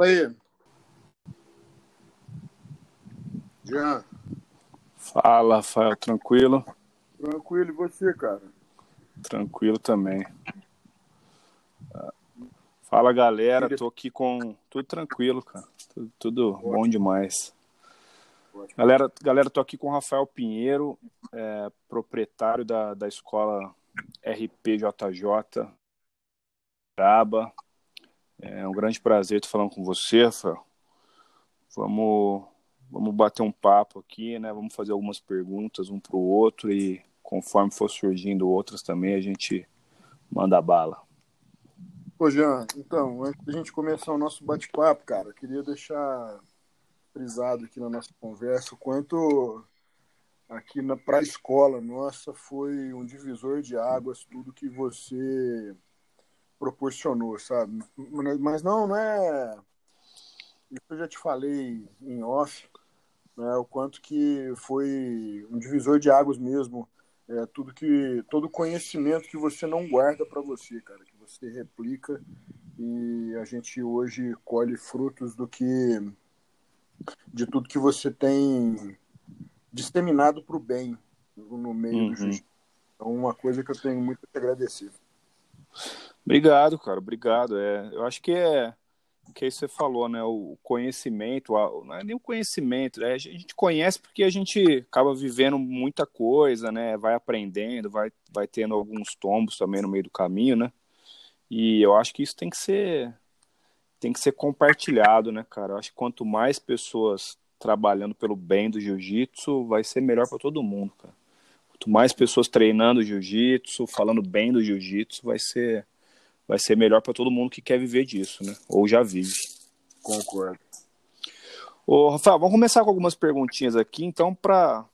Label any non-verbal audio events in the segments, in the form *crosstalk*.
Fala aí. Jean. Fala, Rafael, tranquilo? Tranquilo, e você, cara? Tranquilo também. Fala, galera, tô aqui com tudo tranquilo, cara. Tudo, tudo bom demais. Galera, galera, tô aqui com o Rafael Pinheiro, é, proprietário da, da escola RPJJ Braba. É um grande prazer estar falando com você, Rafael. Vamos, vamos bater um papo aqui, né? Vamos fazer algumas perguntas um para o outro e conforme for surgindo outras também, a gente manda bala. Ô, Jean, então, antes da gente começar o nosso bate-papo, cara, queria deixar frisado aqui na nossa conversa o quanto aqui para a escola nossa foi um divisor de águas tudo que você proporcionou, sabe? Mas não, não é. Isso eu já te falei em off, né? O quanto que foi um divisor de águas mesmo. É, tudo que todo conhecimento que você não guarda para você, cara, que você replica e a gente hoje colhe frutos do que de tudo que você tem disseminado para o bem no meio uhum. do justiça. Então, uma coisa que eu tenho muito a te agradecer. Obrigado, cara, obrigado. É, eu acho que é o que você falou, né? O conhecimento, não é nem o conhecimento, né? a gente conhece porque a gente acaba vivendo muita coisa, né? Vai aprendendo, vai, vai tendo alguns tombos também no meio do caminho, né? E eu acho que isso tem que ser tem que ser compartilhado, né, cara? Eu acho que quanto mais pessoas trabalhando pelo bem do jiu-jitsu, vai ser melhor para todo mundo, cara. Quanto mais pessoas treinando jiu-jitsu, falando bem do jiu-jitsu, vai ser vai ser melhor para todo mundo que quer viver disso, né? Ou já vive. Concordo. Ô, Rafael, vamos começar com algumas perguntinhas aqui, então, para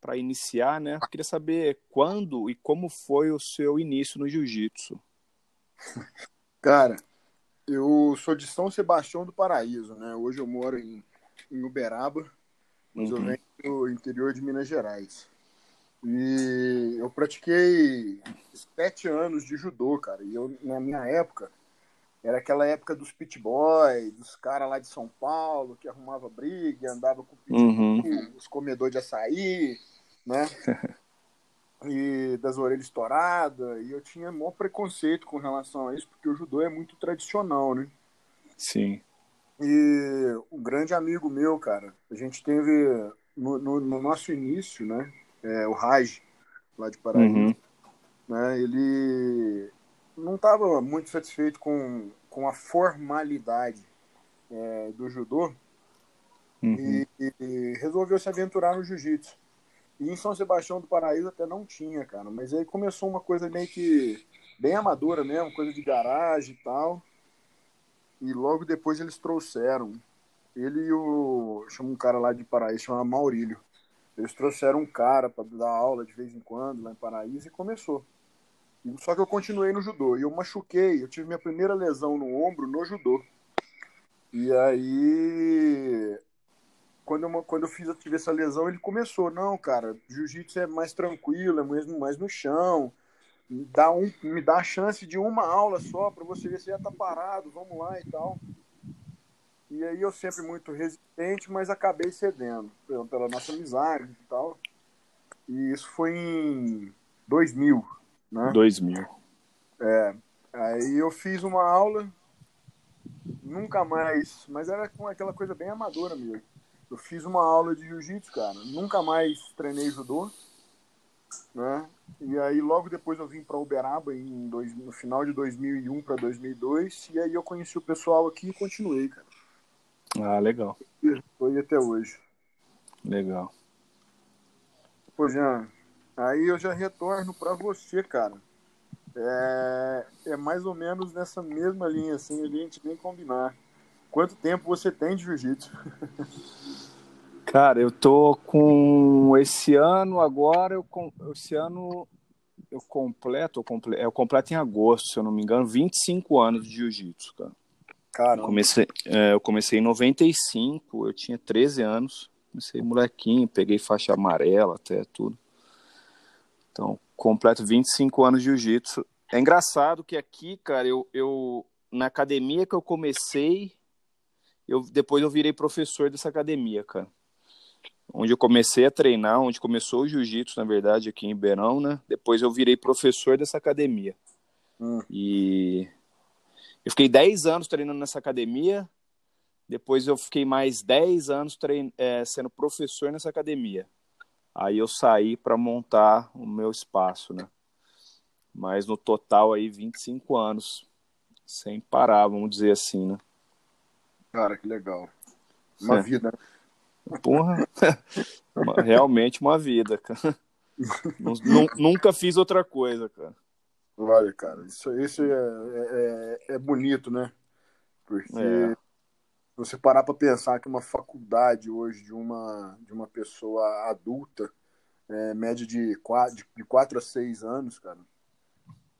para iniciar, né? Eu queria saber quando e como foi o seu início no jiu-jitsu. *laughs* Cara, eu sou de São Sebastião do Paraíso, né? Hoje eu moro em, em Uberaba, mas uhum. eu venho do interior de Minas Gerais. E eu pratiquei sete anos de judô, cara. E eu, na minha época, era aquela época dos pit boy, dos caras lá de São Paulo, que arrumava briga, andava com uhum. os comedores de açaí, né? *laughs* e das orelhas estouradas. E eu tinha maior preconceito com relação a isso, porque o judô é muito tradicional, né? Sim. E um grande amigo meu, cara, a gente teve no, no, no nosso início, né? É, o Raj, lá de Paraíba, uhum. né, ele não estava muito satisfeito com, com a formalidade é, do judô uhum. e, e, resolveu se aventurar no jiu-jitsu. E em São Sebastião do Paraíso até não tinha, cara, mas aí começou uma coisa meio que bem amadora mesmo, coisa de garagem e tal. E logo depois eles trouxeram ele e o. Chama um cara lá de Paraíso, chama Maurílio. Eles trouxeram um cara para dar aula de vez em quando lá em Paraíso e começou. Só que eu continuei no judô e eu machuquei. Eu tive minha primeira lesão no ombro no judô. E aí, quando eu, quando eu fiz, eu tive essa lesão, ele começou: não, cara, jiu-jitsu é mais tranquilo, é mesmo mais no chão. Me dá, um, me dá a chance de uma aula só para você ver se já tá parado, vamos lá e tal. E aí eu sempre muito resistente, mas acabei cedendo pela, pela nossa amizade e tal. E isso foi em 2000, né? 2000. É. Aí eu fiz uma aula, nunca mais, mas era com aquela coisa bem amadora mesmo. Eu fiz uma aula de jiu-jitsu, cara, nunca mais treinei judô, né? E aí logo depois eu vim para Uberaba em dois, no final de 2001 para 2002 e aí eu conheci o pessoal aqui e continuei, cara. Ah, legal. Foi até hoje. Legal. Pô, Jean, aí eu já retorno para você, cara. É, é mais ou menos nessa mesma linha, assim, a gente nem combinar. Quanto tempo você tem de jiu-jitsu? *laughs* Cara, eu tô com esse ano agora, eu esse ano eu completo, eu completo, eu completo em agosto, se eu não me engano, 25 anos de jiu-jitsu, cara. Cara, eu comecei, é, eu comecei em 95, eu tinha 13 anos, comecei molequinho, peguei faixa amarela até tudo. Então, completo 25 anos de jiu-jitsu. É engraçado que aqui, cara, eu, eu na academia que eu comecei, eu depois eu virei professor dessa academia, cara. Onde eu comecei a treinar, onde começou o jiu-jitsu, na verdade, aqui em Ribeirão, né? Depois eu virei professor dessa academia. Hum. E eu fiquei 10 anos treinando nessa academia. Depois eu fiquei mais 10 anos trein... É, sendo professor nessa academia. Aí eu saí para montar o meu espaço, né? Mas no total aí 25 anos sem parar, vamos dizer assim, né? Cara, que legal. Uma é. vida. Porra, *laughs* realmente uma vida, cara. *laughs* Nunca fiz outra coisa, cara. Olha, cara, isso, isso é, é, é bonito, né? Porque é. você parar para pensar que uma faculdade hoje de uma, de uma pessoa adulta, é, média de 4, de 4 a 6 anos, cara,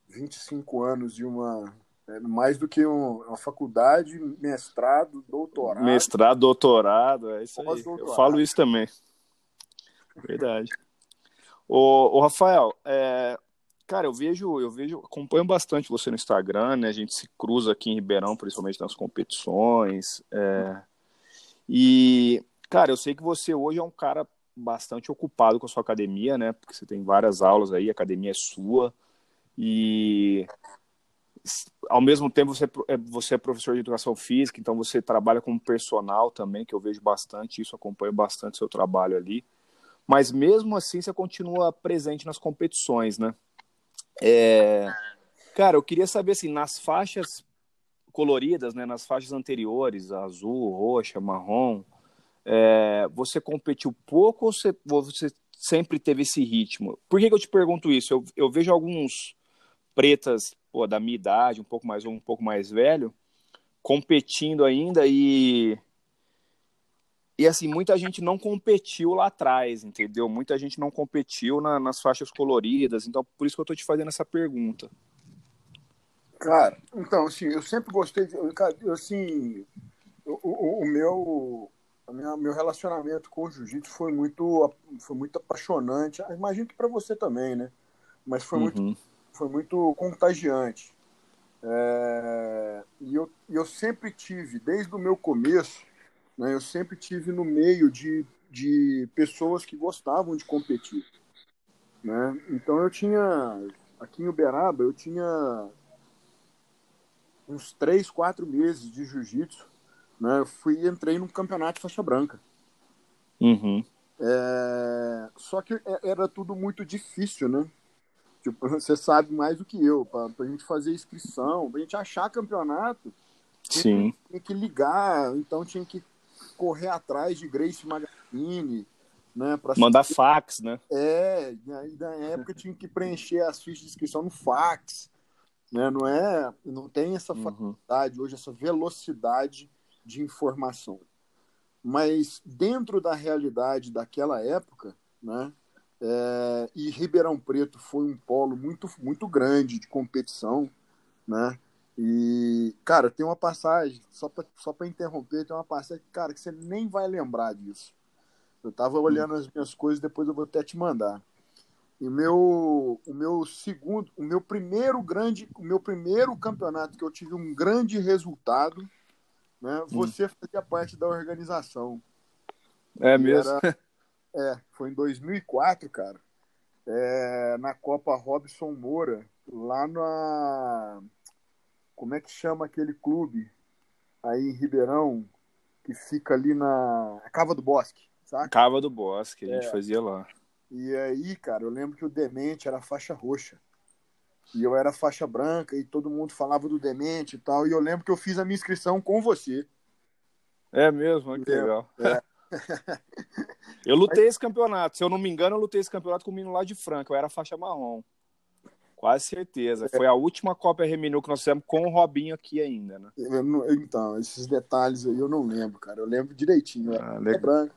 25 anos de uma, é mais do que um, uma faculdade, mestrado, doutorado. Mestrado, doutorado, é isso aí. Eu falo isso também. Verdade. Ô, ô Rafael, é, cara, eu vejo, eu vejo, acompanho bastante você no Instagram, né? A gente se cruza aqui em Ribeirão, principalmente nas competições. É, e, cara, eu sei que você hoje é um cara bastante ocupado com a sua academia, né? Porque você tem várias aulas aí, a academia é sua. E ao mesmo tempo você é, você é professor de educação física, então você trabalha como personal também, que eu vejo bastante isso, acompanho bastante seu trabalho ali. Mas mesmo assim você continua presente nas competições, né? É... Cara, eu queria saber assim, nas faixas coloridas, né, nas faixas anteriores, azul, roxa, marrom, é... você competiu pouco ou você, você sempre teve esse ritmo? Por que, que eu te pergunto isso? Eu, eu vejo alguns pretas pô, da minha idade, um pouco mais um pouco mais velho, competindo ainda e e assim, muita gente não competiu lá atrás, entendeu? Muita gente não competiu na, nas faixas coloridas, então por isso que eu tô te fazendo essa pergunta. Cara, então, assim, eu sempre gostei, de, assim, o, o, o meu o meu relacionamento com o jiu-jitsu foi muito, foi muito apaixonante. Imagino que para você também, né? Mas foi uhum. muito foi muito contagiante. É, e eu, eu sempre tive, desde o meu começo, né, eu sempre tive no meio de, de pessoas que gostavam de competir. Né? Então eu tinha, aqui em Uberaba, eu tinha uns três, quatro meses de jiu-jitsu. Né? Eu fui entrei num campeonato de faixa branca. Uhum. É, só que é, era tudo muito difícil, né? Tipo, *laughs* você sabe mais do que eu, para a gente fazer inscrição, para a gente achar campeonato, Sim. Tinha que ligar, então tinha que correr atrás de Grace Magazine, né? Mandar fax, né? É, na época tinha que preencher as fichas de inscrição no fax, né? Não é, não tem essa uhum. facilidade hoje, essa velocidade de informação. Mas dentro da realidade daquela época, né? É, e Ribeirão Preto foi um polo muito, muito grande de competição, né? E, cara, tem uma passagem, só para só interromper, tem uma passagem, cara, que você nem vai lembrar disso. Eu tava olhando as minhas coisas, depois eu vou até te mandar. E meu, o meu segundo, o meu primeiro grande, o meu primeiro campeonato que eu tive um grande resultado, né? Você hum. fazia parte da organização. É mesmo? Era, *laughs* é, foi em 2004, cara. É, na Copa Robson Moura, lá na. Como é que chama aquele clube aí em Ribeirão, que fica ali na. Cava do Bosque, sabe? Cava do Bosque, a gente é. fazia lá. E aí, cara, eu lembro que o Demente era faixa roxa. E eu era faixa branca e todo mundo falava do Demente e tal. E eu lembro que eu fiz a minha inscrição com você. É mesmo? Que legal. É. *laughs* eu lutei esse campeonato. Se eu não me engano, eu lutei esse campeonato com o menino lá de Franca. Eu era faixa marrom. Quase certeza. Foi a última Copa Reminu que nós fizemos com o Robinho aqui ainda, né? então, esses detalhes aí eu não lembro, cara. Eu lembro direitinho. Ah, legal. branca.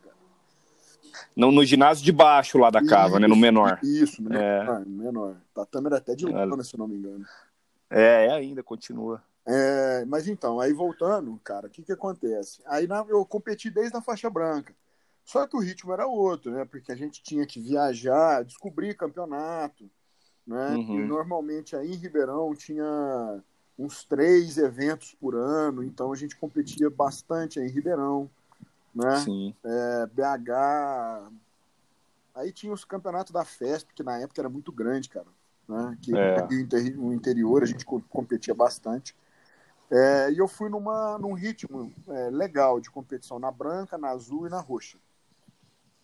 No, no, ginásio de baixo lá da cava, isso, né? No menor. Isso, no é. menor. menor. Tatame era até de lona, é. se não me engano. É, é ainda, continua. É, mas então, aí voltando, cara, o que que acontece? Aí na, eu competi desde a faixa branca. Só que o ritmo era outro, né? Porque a gente tinha que viajar, descobrir campeonato, né? Uhum. E normalmente aí em Ribeirão tinha uns três eventos por ano, então a gente competia bastante em Ribeirão, né? Sim. É, BH. Aí tinha os campeonatos da FESP, que na época era muito grande, cara. Né? Que É. no interior a gente co- competia bastante. É, e eu fui numa, num ritmo é, legal de competição na branca, na azul e na roxa.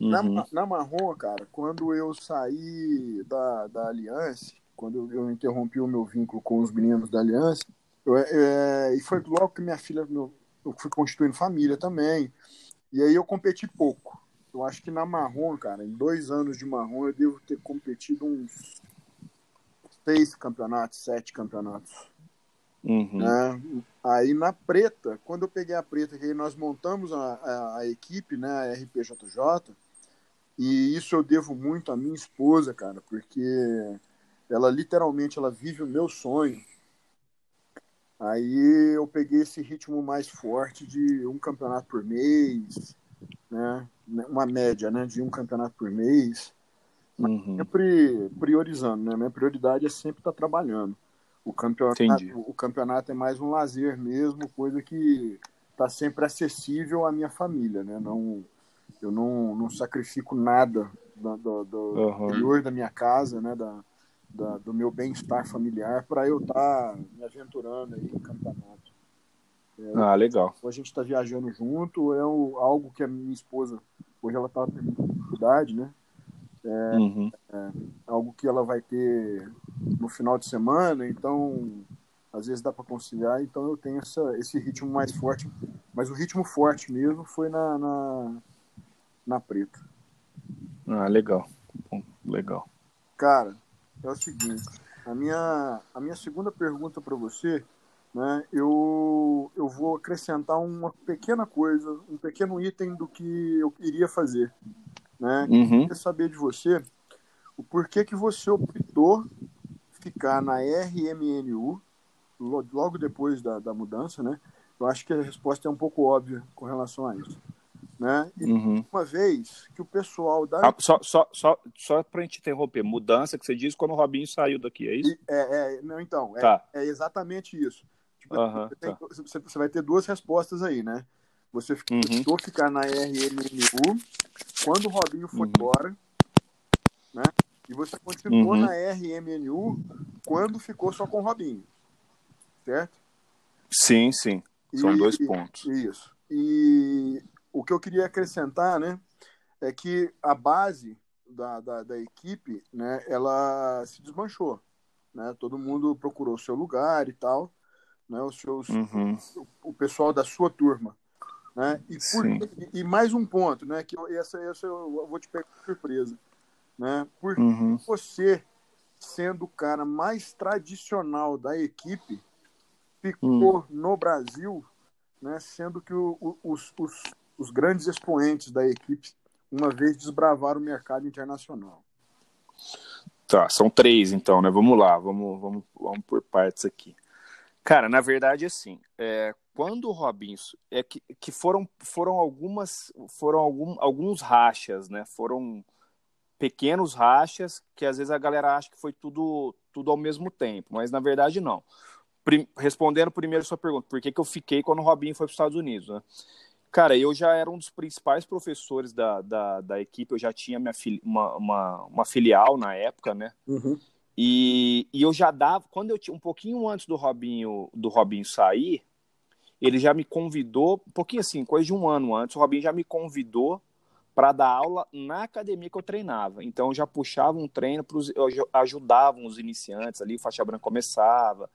Na, Uhum. na marrom, cara, quando eu saí da, da Aliança, quando eu, eu interrompi o meu vínculo com os meninos da Aliança, eu, é, e foi logo que minha filha, meu, eu fui constituindo família também, e aí eu competi pouco. Eu acho que na marrom, cara, em dois anos de marrom, eu devo ter competido uns seis campeonatos, sete campeonatos. Uhum. Né? Aí na preta, quando eu peguei a preta, que aí nós montamos a, a, a equipe, né, a RPJJ, e isso eu devo muito à minha esposa, cara, porque ela literalmente ela vive o meu sonho. Aí eu peguei esse ritmo mais forte de um campeonato por mês, né, uma média, né, de um campeonato por mês Uhum. sempre priorizando, né? Minha prioridade é sempre estar trabalhando. O campeonato, Entendi. o campeonato é mais um lazer mesmo, coisa que está sempre acessível à minha família, né? Não, eu não, não sacrifico nada do, do, do Uhum. interior da minha casa, né? Da, da- do meu bem-estar familiar para eu estar me aventurando aí em campeonato. Ah, legal. A gente está viajando junto, é o- algo que a minha esposa, hoje ela está tendo dificuldade, né? Uhum. algo que ela vai ter no final de semana, então às vezes dá para conciliar, então eu tenho essa, esse ritmo mais forte, mas o ritmo forte mesmo foi na, na, na preta. Ah, legal. Bom, legal. Cara, é o seguinte, a minha, a minha segunda pergunta para você, né, eu, eu vou acrescentar uma pequena coisa, um pequeno item do que eu iria fazer, né, Uhum. queria saber de você o porquê que você optou ficar na RMNU lo- logo depois da, da mudança, né? Eu acho que a resposta é um pouco óbvia com relação a isso, né? E Uhum. uma vez que o pessoal da Ah, só, só, só, só pra gente interromper, mudança que você diz quando o Robinho saiu daqui, é isso? É, é, não, então, é, Tá. é exatamente isso. Tipo, Aham, você, tem- tá. você- você vai ter duas respostas aí, né? Você Uhum. optou ficar na RMNU quando o Robinho foi Uhum. embora, né? E você continuou Uhum. na RMNU quando ficou só com o Robinho, certo? Sim, sim. São E- dois pontos. Isso. E o que eu queria acrescentar, né, é que a base da, da, da equipe, né, ela se desmanchou, né? Todo mundo procurou o seu lugar e tal, né? Os seus, Uhum. o, o pessoal da sua turma, né? E, por- e- e mais um ponto, né? Que eu- essa, essa eu vou te pegar de surpresa, né? Por Uhum. você sendo o cara mais tradicional da equipe ficou Hum. no Brasil, né, sendo que o- o- os, os, os grandes expoentes da equipe uma vez desbravaram o mercado internacional. Tá, são três então, né? Vamos lá, vamos, vamos, vamos por partes aqui. Cara, na verdade, assim, é, quando o Robinho, é que, que foram, foram algumas, foram algum, alguns rachas, né? Foram pequenos rachas que às vezes a galera acha que foi tudo, tudo ao mesmo tempo, mas na verdade não. Prim- respondendo primeiro a sua pergunta, por que, que eu fiquei quando o Robinho foi para os Estados Unidos, né? Cara, eu já era um dos principais professores da, da, da equipe, eu já tinha minha fili uma, uma, uma filial na época, né? E, e eu já dava, quando eu tinha um pouquinho antes do Robinho, do Robinho sair, ele já me convidou, um pouquinho assim, coisa de um ano antes, o Robinho já me convidou para dar aula na academia que eu treinava. Então eu já puxava um treino, pros, eu ajudava os iniciantes ali, o faixa branca começava,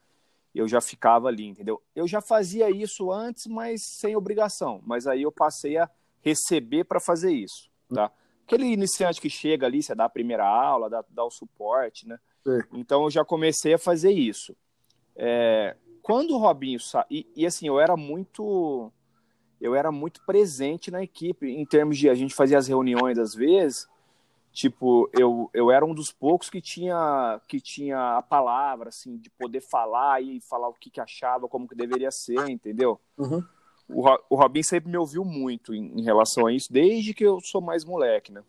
eu já ficava ali, entendeu? Eu já fazia isso antes, mas sem obrigação. Mas aí eu passei a receber para fazer isso, tá? Aquele iniciante que chega ali, você dá a primeira aula, dá, dá o suporte, né? Sim. Então eu já comecei a fazer isso. É, quando o Robinho saiu, e, e assim, eu era muito eu era muito presente na equipe em termos de a gente fazia as reuniões às vezes, tipo, eu, eu era um dos poucos que tinha que tinha a palavra assim, de poder falar e falar o que, que achava, como que deveria ser, entendeu? Uhum. O, o Robin sempre me ouviu muito em, em relação a isso, desde que eu sou mais moleque, né?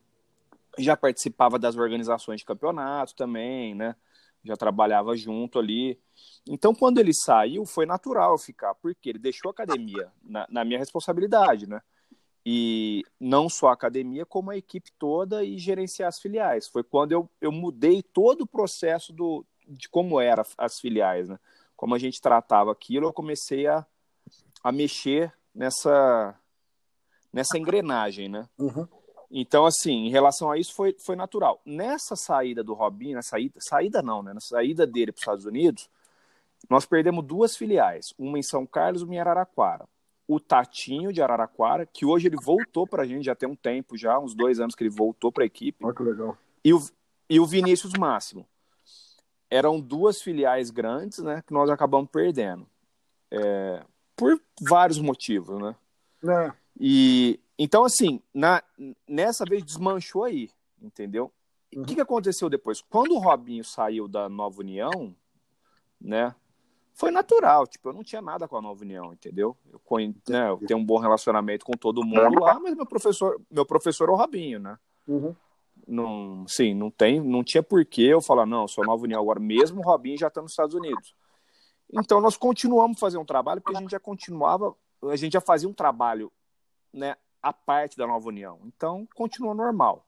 Já participava das organizações de campeonato também, né? já trabalhava junto ali. Então, quando ele saiu, foi natural ficar, porque ele deixou a academia na, na minha responsabilidade, né? E não só a academia, como a equipe toda e gerenciar as filiais. Foi quando eu, eu mudei todo o processo do, de como eram as filiais, né? Como a gente tratava aquilo, eu comecei a, a mexer nessa, nessa engrenagem, né? Uhum. Então, assim, em relação a isso, foi, foi natural. Nessa saída do Robinho, na saída, saída não, né? Na saída dele para os Estados Unidos, nós perdemos duas filiais, uma em São Carlos e uma em Araraquara. O Tatinho de Araraquara, que hoje ele voltou para a gente, já tem um tempo, já uns dois anos que ele voltou para a equipe. Olha que legal. E o, e o Vinícius Máximo. Eram duas filiais grandes, né, que nós acabamos perdendo. É, por vários motivos, né? É. E então, assim, na, nessa vez desmanchou aí, entendeu? O uhum. que, que aconteceu depois? Quando o Robinho saiu da Nova União, né? Foi natural, tipo, eu não tinha nada com a Nova União, entendeu? Eu, né, eu tenho um bom relacionamento com todo mundo lá, mas meu professor, meu professor é o Robinho, né? Uhum. Não, sim, não tem, não tinha porquê eu falar, não, sou Nova União agora, mesmo o Robinho já está nos Estados Unidos. Então nós continuamos a fazer um trabalho, porque a gente já continuava, a gente já fazia um trabalho, né, a parte da nova união. Então, continua normal.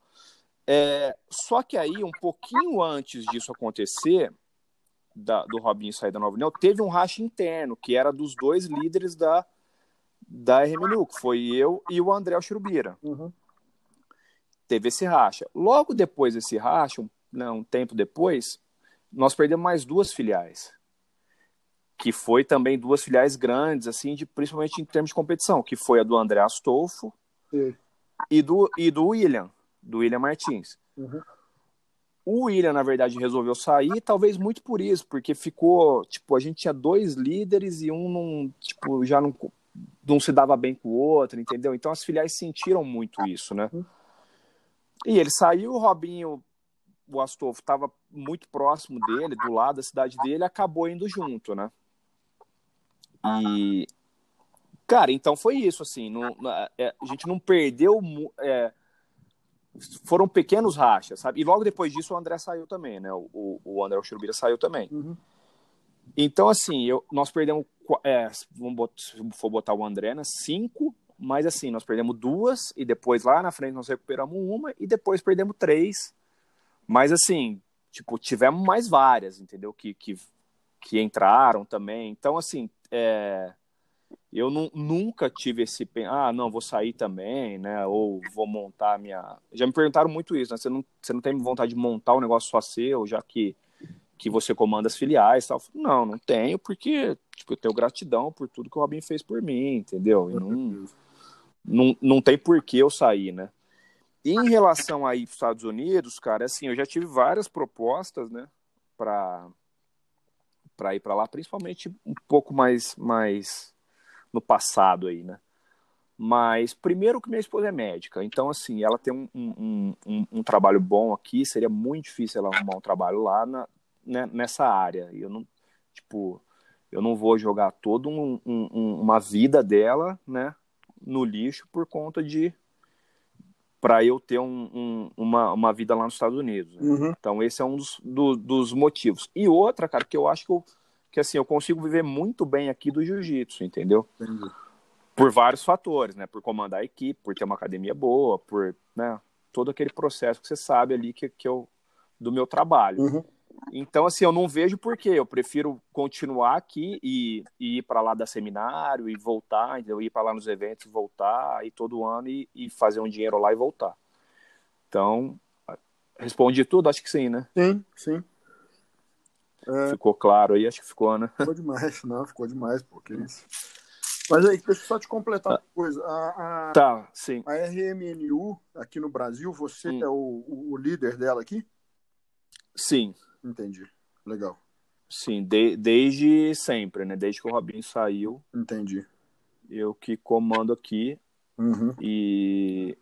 É, só que aí, um pouquinho antes disso acontecer, da, do Robinho sair da nova união, teve um racha interno, que era dos dois líderes da, da RMNU, que foi eu e o André Churubira. Uhum. Teve esse racha. Logo depois desse racha, um, né, um tempo depois, nós perdemos mais duas filiais que foi também duas filiais grandes, assim, de, principalmente em termos de competição, que foi a do André Astolfo e do, e do William, do William Martins. Uhum. O William, na verdade, resolveu sair, talvez muito por isso, porque ficou, tipo, a gente tinha dois líderes e um não, tipo, já não, não se dava bem com o outro, entendeu? Então as filiais sentiram muito isso, né? E ele saiu, o Robinho, o Astolfo, estava muito próximo dele, do lado da cidade dele, acabou indo junto, né? E, Cara, então foi isso, assim, não, é, a gente não perdeu. É, foram pequenos rachas, sabe? E logo depois disso o André saiu também, né? O, o André Churubira saiu também. Uhum. Então, assim, eu, nós perdemos, é, vamos botar, se for botar o André, né? Cinco, mas assim, nós perdemos duas e depois lá na frente nós recuperamos uma e depois perdemos três. Mas assim, tipo, tivemos mais várias, entendeu? Que, que, que entraram também. Então, assim, é, eu não, nunca tive esse ah não vou sair também né ou vou montar minha já me perguntaram muito isso né? você não você não tem vontade de montar um negócio só seu já que que você comanda as filiais tal? Não não tenho porque tipo eu tenho gratidão por tudo que o Robin fez por mim entendeu? E não, não não tem por que eu sair né? E em relação aí para Estados Unidos cara assim eu já tive várias propostas né para para ir para lá principalmente um pouco mais mais no passado aí, né? Mas, primeiro que minha esposa é médica, então, assim, ela tem um, um, um, um trabalho bom aqui, seria muito difícil ela arrumar um trabalho lá na, né, nessa área. E eu não, tipo, eu não vou jogar toda um, uma vida dela, né, no lixo por conta de para eu ter um, um, uma, uma vida lá nos Estados Unidos. Né? Uhum. Então esse é um dos, do, dos motivos. E outra, cara, que eu acho que eu que assim, eu consigo viver muito bem aqui do jiu-jitsu, entendeu? Entendi. Por vários fatores, né? Por comandar a equipe, por ter uma academia boa, por, né? Todo aquele processo que você sabe ali que, que eu, do meu trabalho. Uhum. Então, assim, eu não vejo por quê. Eu prefiro continuar aqui e, e ir para lá dar seminário e voltar, entendeu? ir para lá nos eventos, voltar, ir todo ano e, e fazer um dinheiro lá e voltar. Então, respondi tudo? Acho que sim, né? Sim, sim. É... Ficou claro aí? Acho que ficou, né? Ficou demais, não, ficou demais, porque isso. Mas aí, deixa eu só te completar uma coisa. A, a, tá, sim. A RMNU, aqui no Brasil, você hum. é o, o, líder dela aqui? Sim. Entendi. Legal. Sim, de, desde sempre, né? Desde que o Robinho saiu. Entendi. Eu que comando aqui. Uhum. E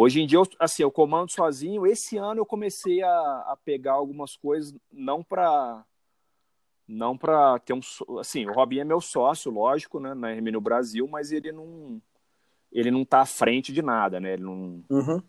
Hoje em dia, eu, assim, eu comando sozinho. Esse ano eu comecei a, a pegar algumas coisas, não para não para ter um assim, o Robinho é meu sócio, lógico, né, na RM no Brasil, mas ele não ele não tá à frente de nada, né? Ele não uhum.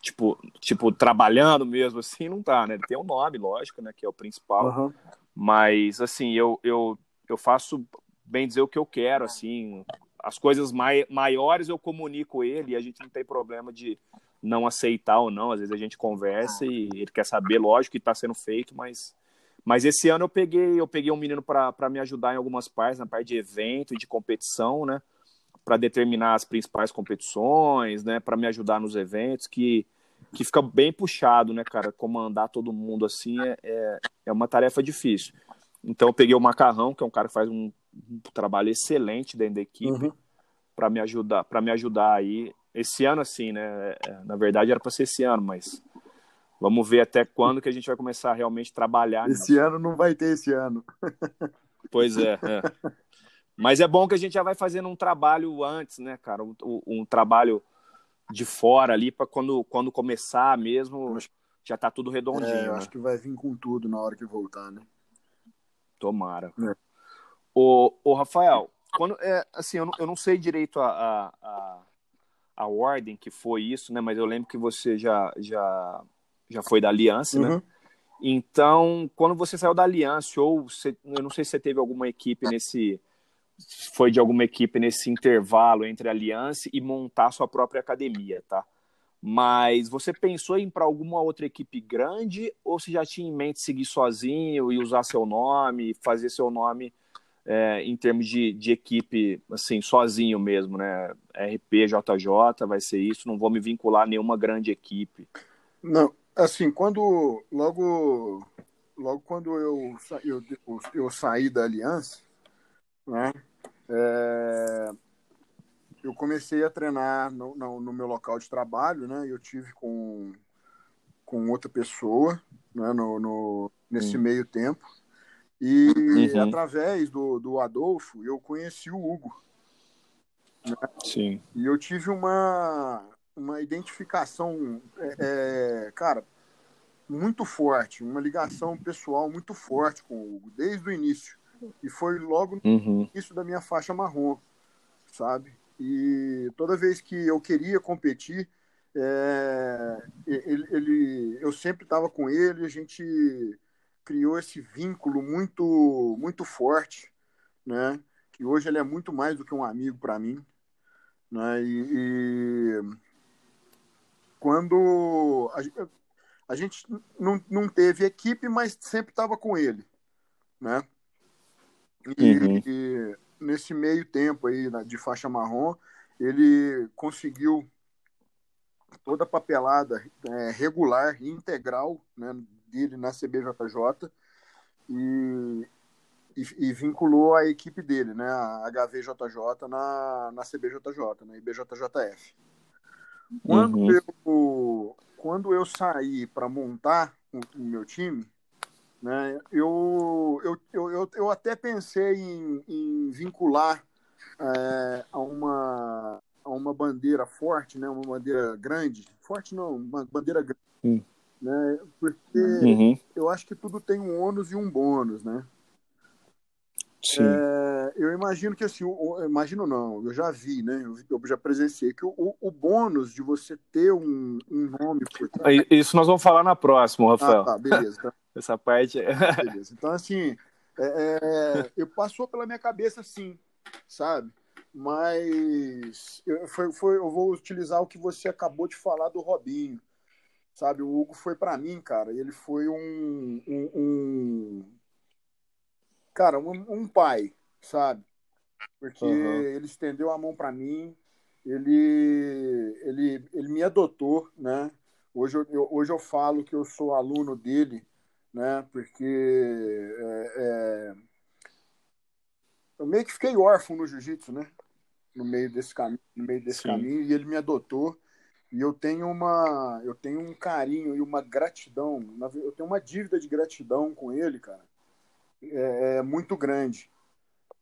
tipo, tipo, trabalhando mesmo assim, não tá, né? Ele tem um nome, lógico, né? Que é o principal. Uhum. Mas, assim, eu, eu, eu faço, bem dizer, o que eu quero, assim. As coisas mai, maiores eu comunico ele e a gente não tem problema de não aceitar ou não. Às vezes a gente conversa e ele quer saber, lógico, que está sendo feito, mas mas esse ano eu peguei, eu peguei um menino para me ajudar em algumas partes, na parte de evento e de competição, né? Para determinar as principais competições, né? Para me ajudar nos eventos, que, que fica bem puxado, né, cara? Comandar todo mundo assim é, é, é uma tarefa difícil. Então eu peguei o Macarrão, que é um cara que faz um, um trabalho excelente dentro da equipe, uhum. para me ajudar, para me ajudar aí. Esse ano, assim, né? É, na verdade era para ser esse ano, mas Vamos ver até quando que a gente vai começar a realmente trabalhar. Esse ano não vai ter esse ano. *laughs* Pois é, é, Mas é bom que a gente já vai fazendo um trabalho antes, né, cara? Um, um trabalho de fora ali para quando, quando começar mesmo já tá tudo redondinho. É, eu né? acho que vai vir com tudo na hora que voltar, né? Tomara. É. O, o Rafael, quando é assim, eu não, eu não sei direito a, a, a, ordem que foi isso, né? Mas eu lembro que você já já já foi da Aliança, né? uhum. né? Então, quando você saiu da Aliança, ou você, eu não sei se você teve alguma equipe nesse. Foi de alguma equipe nesse intervalo entre a Aliança e montar sua própria academia, tá? Mas você pensou em ir para alguma outra equipe grande ou você já tinha em mente seguir sozinho e usar seu nome, fazer seu nome é, em termos de, de equipe, assim, sozinho mesmo, né? RP, JJ, vai ser isso, não vou me vincular a nenhuma grande equipe. Não, assim, quando logo logo quando eu, eu, eu saí da aliança, né, é, eu comecei a treinar no, no, no, meu local de trabalho, né, eu tive com, com outra pessoa, né, no, no nesse hum. meio tempo, e uhum. através do, do Adolfo eu conheci o Hugo. Né? Sim. E eu tive uma, uma identificação, é, é, cara, muito forte, uma ligação pessoal muito forte com o Hugo, desde o início. E foi logo no uhum. início da minha faixa marrom, sabe? E toda vez que eu queria competir, é, ele, ele, eu sempre estava com ele, a gente criou esse vínculo muito, muito forte, né? Que hoje ele é muito mais do que um amigo para mim, né? E, e quando a, a gente não, não teve equipe, mas sempre estava com ele, né? E, uhum. e, nesse meio tempo aí de faixa marrom, ele conseguiu toda a papelada é, regular e integral né, dele na CBJJ e, e, e, vinculou a equipe dele, né, a HVJJ na, na CBJJ, na IBJJF. Quando, uhum. eu, quando eu saí para montar o, o, meu time, né, eu, eu, eu, eu, até pensei em, em vincular é, a, uma, a uma bandeira forte, né, uma bandeira grande, forte não, uma bandeira grande. Né, porque uhum. eu acho que tudo tem um ônus e um bônus, né? Sim. É, eu imagino que assim, eu, imagino não, eu já vi, né? Eu, eu já presenciei que o, o, bônus de você ter um, um nome por. Isso nós vamos falar na próxima, Rafael. Ah, tá, beleza. Tá. *laughs* Essa parte. É beleza. Então, assim, é, é, eu passou pela minha cabeça sim, sabe? Mas eu, foi, foi, eu vou utilizar o que você acabou de falar do Robinho. Sabe, o Hugo foi para mim, cara, ele foi um, um, um cara, um, um pai, sabe? Porque uhum. ele estendeu a mão para mim, ele, ele, ele me adotou, né? Hoje eu, hoje eu falo que eu sou aluno dele, né? Porque é, é... eu meio que fiquei órfão no jiu-jitsu, né? No meio desse caminho, no meio desse Sim. caminho, e ele me adotou. E eu tenho uma, eu tenho um carinho e uma gratidão, eu tenho uma dívida de gratidão com ele, cara, é, é muito grande,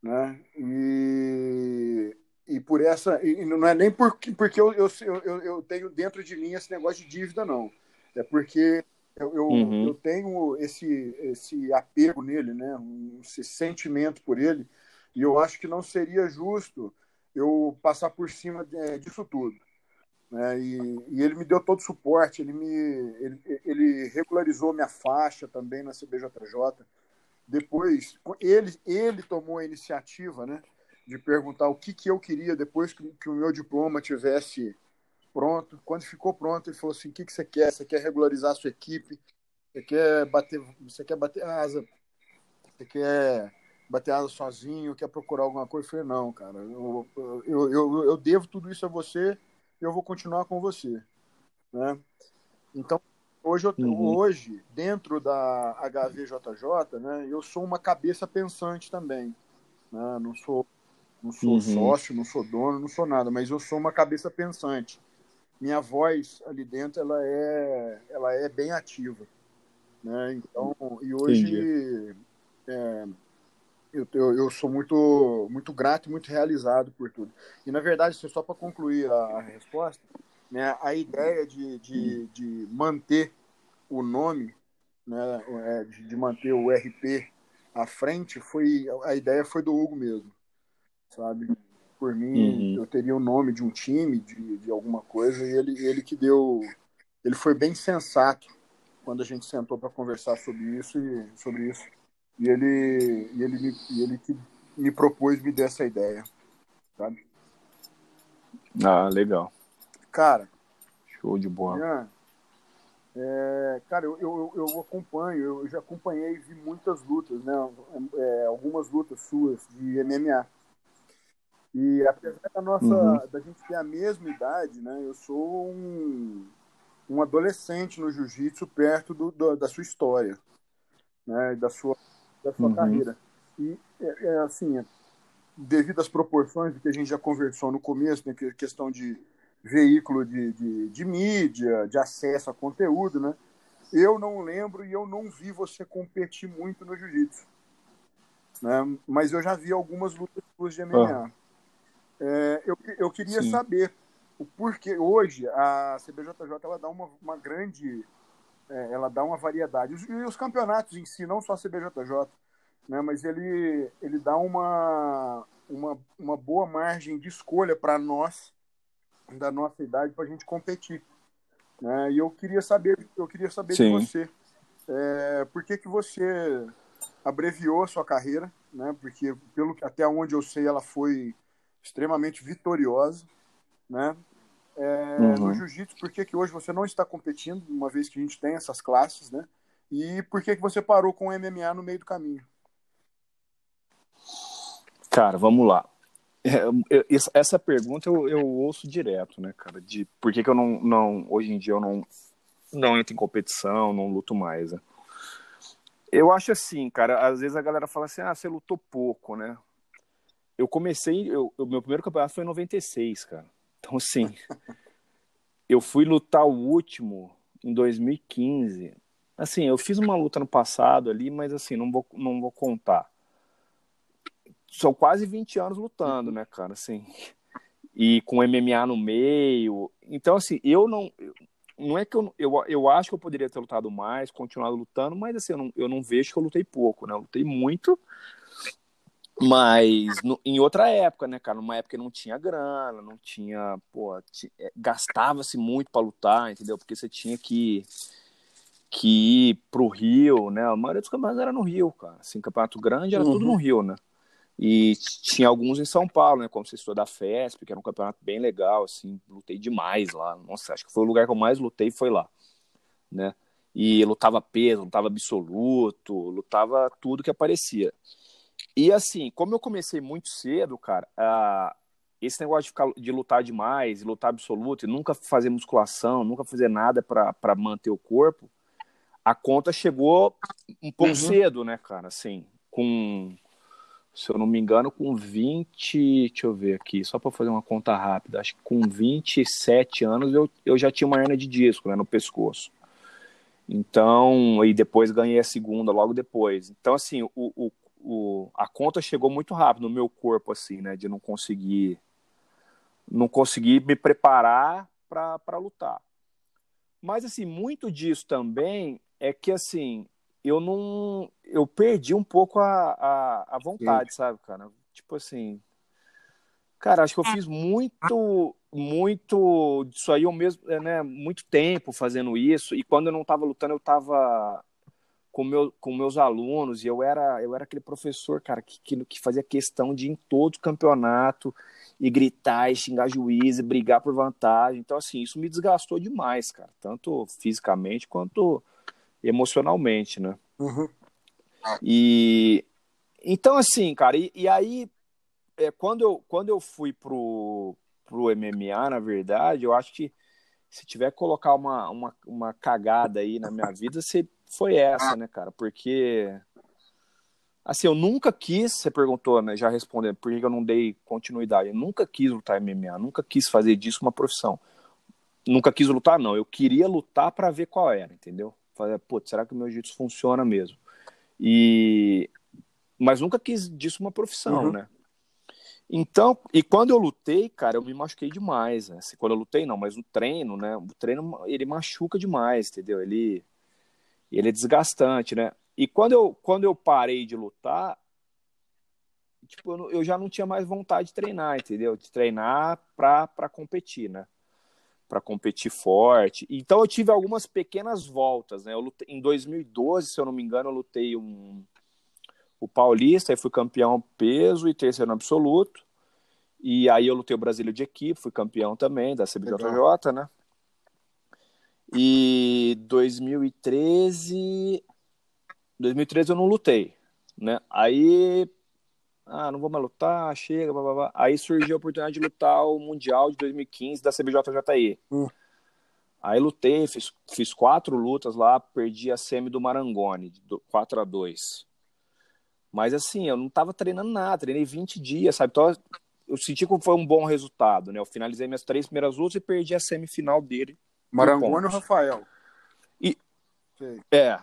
né? E, e por essa, e não é nem porque, porque eu, eu, eu, eu tenho dentro de mim esse negócio de dívida, não. É porque eu, eu, uhum. eu, tenho esse, esse apego nele, né? Esse sentimento por ele, e eu acho que não seria justo eu passar por cima disso tudo. Né? E, e, ele me deu todo o suporte, ele, me, ele, ele regularizou minha faixa também na CBJJ. Depois, ele, ele tomou a iniciativa né, de perguntar o que, que eu queria depois que, que o meu diploma tivesse pronto. Quando ficou pronto, ele falou assim: o que, que você quer? Você quer regularizar a sua equipe? Você quer bater, você quer bater asa? Você quer bater asa sozinho? Quer procurar alguma coisa? Eu falei: não, cara, eu, eu, eu, eu devo tudo isso a você eu vou continuar com você. Né? Então, hoje, eu, uhum. hoje, dentro da HVJJ, né, eu sou uma cabeça pensante também. Né? Não sou, não sou uhum. sócio, não sou dono, não sou nada, mas eu sou uma cabeça pensante. Minha voz ali dentro ela é, ela é bem ativa. Né? Então, e hoje é, eu, eu, eu, sou muito, muito grato e muito realizado por tudo. E, na verdade, só para concluir a, a, resposta, né, a ideia de, de, de manter o nome, né, é, de, de, manter o RP à frente, foi a ideia foi do Hugo mesmo, sabe? Por mim, uhum. eu teria o nome de um time, de, de alguma coisa, e ele, ele que deu... Ele foi bem sensato quando a gente sentou para conversar sobre isso e sobre isso e ele, e ele, me, e ele que me propôs me dar essa ideia, sabe? Ah, legal. Cara. Show de bola. Jean, é, cara, eu, eu, eu acompanho, eu já acompanhei e vi muitas lutas, né? É, algumas lutas suas de MMA. E apesar da nossa, uhum. da gente ter a mesma idade, né? Eu sou um, um adolescente no jiu-jitsu perto do, do, da sua história, né? Da sua da sua uhum. carreira. E, é, é, assim, devido às proporções do que a gente já conversou no começo, né, que questão de veículo de, de, de, mídia, de acesso a conteúdo, né? Eu não lembro e eu não vi você competir muito no jiu-jitsu. Né? Mas eu já vi algumas lutas de MMA. Ah. É, eu, eu queria Sim. saber o porquê. Hoje, a CBJJ ela dá uma, uma grande é, ela dá uma variedade. E os campeonatos em si, não só a CBJJ, né, mas ele, ele dá uma, uma, uma boa margem de escolha para nós, da nossa idade, para a gente competir. Né? E eu queria saber, eu queria saber de você, é, por que, que você abreviou a sua carreira, né? porque pelo até onde eu sei ela foi extremamente vitoriosa, né? É, uhum. no jiu-jitsu, por que, que hoje você não está competindo, uma vez que a gente tem essas classes, né? E por que, que você parou com o MMA no meio do caminho? Cara, vamos lá. É, essa pergunta eu, eu, ouço direto, né, cara? De por que, que eu não, não, hoje em dia eu não, não entro em competição, não luto mais, né? Eu acho assim, cara, às vezes a galera fala assim, ah, você lutou pouco, né? Eu comecei, o meu primeiro campeonato foi em 96, cara. Então, assim, *laughs* eu fui lutar o último em 2015. Assim, eu fiz uma luta no passado ali, mas assim, não vou, não vou contar. São quase 20 anos lutando, né, cara, assim. E com MMA no meio. Então, assim, eu não. Não é que eu, eu, eu acho que eu poderia ter lutado mais, continuado lutando, mas assim, eu não, eu não vejo que eu lutei pouco, né? Eu lutei muito, mas no, em outra época, né, cara? Numa época que não tinha grana, não tinha. Pô, é, gastava-se muito para lutar, entendeu? Porque você tinha que, que ir pro Rio, né? A maioria dos campeonatos era no Rio, cara. Assim, campeonato grande era uhum. tudo no Rio, né? E tinha alguns em São Paulo, né? Como você estudou da FESP, que era um campeonato bem legal, assim, lutei demais lá. Nossa, acho que foi o lugar que eu mais lutei, foi lá, né? E lutava peso, lutava absoluto, lutava tudo que aparecia. E assim, como eu comecei muito cedo, cara, uh, esse negócio de, ficar, de lutar demais, lutar absoluto, e nunca fazer musculação, nunca fazer nada para manter o corpo, a conta chegou um pouco uhum. cedo, né, cara? Assim, com, se eu não me engano, com 20, deixa eu ver aqui, só para fazer uma conta rápida, acho que com 27 anos eu, eu já tinha uma hernia de disco né, no pescoço. Então, e depois ganhei a segunda logo depois. Então, assim, o, o o, a conta chegou muito rápido no meu corpo, assim, né? De não conseguir não conseguir me preparar para lutar. Mas, assim, muito disso também é que, assim, eu não. Eu perdi um pouco a, a, a vontade, Sim. sabe, cara? Tipo assim. Cara, acho que eu fiz muito. muito isso aí eu mesmo, é, né, muito tempo fazendo isso e quando eu não estava lutando eu estava com, meu, com meus alunos e eu era eu era aquele professor, cara, que, que, que fazia questão de ir em todo campeonato e gritar e xingar juiz e brigar por vantagem. Então assim, isso me desgastou demais, cara, tanto fisicamente quanto emocionalmente, né? Uhum. E então assim, cara, e, e aí é, quando eu quando eu fui pro pro MMA, na verdade, eu acho que se tiver que colocar uma, uma, uma cagada aí na minha vida, se, foi essa, né, cara? Porque. Assim, eu nunca quis, você perguntou, né? Já respondendo, por que eu não dei continuidade? Eu nunca quis lutar MMA, nunca quis fazer disso uma profissão. Nunca quis lutar, não. Eu queria lutar para ver qual era, entendeu? Falei, putz, será que o meu jiu-jitsu funciona mesmo? E. Mas nunca quis disso uma profissão, uhum. né? Então, e quando eu lutei, cara, eu me machuquei demais. Né? Quando eu lutei, não, mas no treino, né? O treino, ele machuca demais, entendeu? Ele, ele é desgastante, né? E quando eu, quando eu parei de lutar, tipo, eu, eu já não tinha mais vontade de treinar, entendeu? De treinar pra, pra competir, né? Pra competir forte. Então eu tive algumas pequenas voltas, né? Eu lutei, em 2012, se eu não me engano, eu lutei um o Paulista, aí fui campeão peso e terceiro absoluto. E aí eu lutei o Brasília de equipe, fui campeão também da CBJJ, Legal. né? E 2013 2013 eu não lutei, né? Aí ah, não vou mais lutar, chega, blá, blá, blá. Aí surgiu a oportunidade de lutar o Mundial de 2015 da CBJJI. Hum. Aí lutei, fiz, fiz quatro lutas lá, perdi a semi do Marangoni, 4 a 2 mas assim, eu não tava treinando nada, treinei 20 dias, sabe? Então eu senti que foi um bom resultado, né? Eu finalizei minhas três primeiras lutas e perdi a semifinal dele. Marangoni ou Rafael? E, é.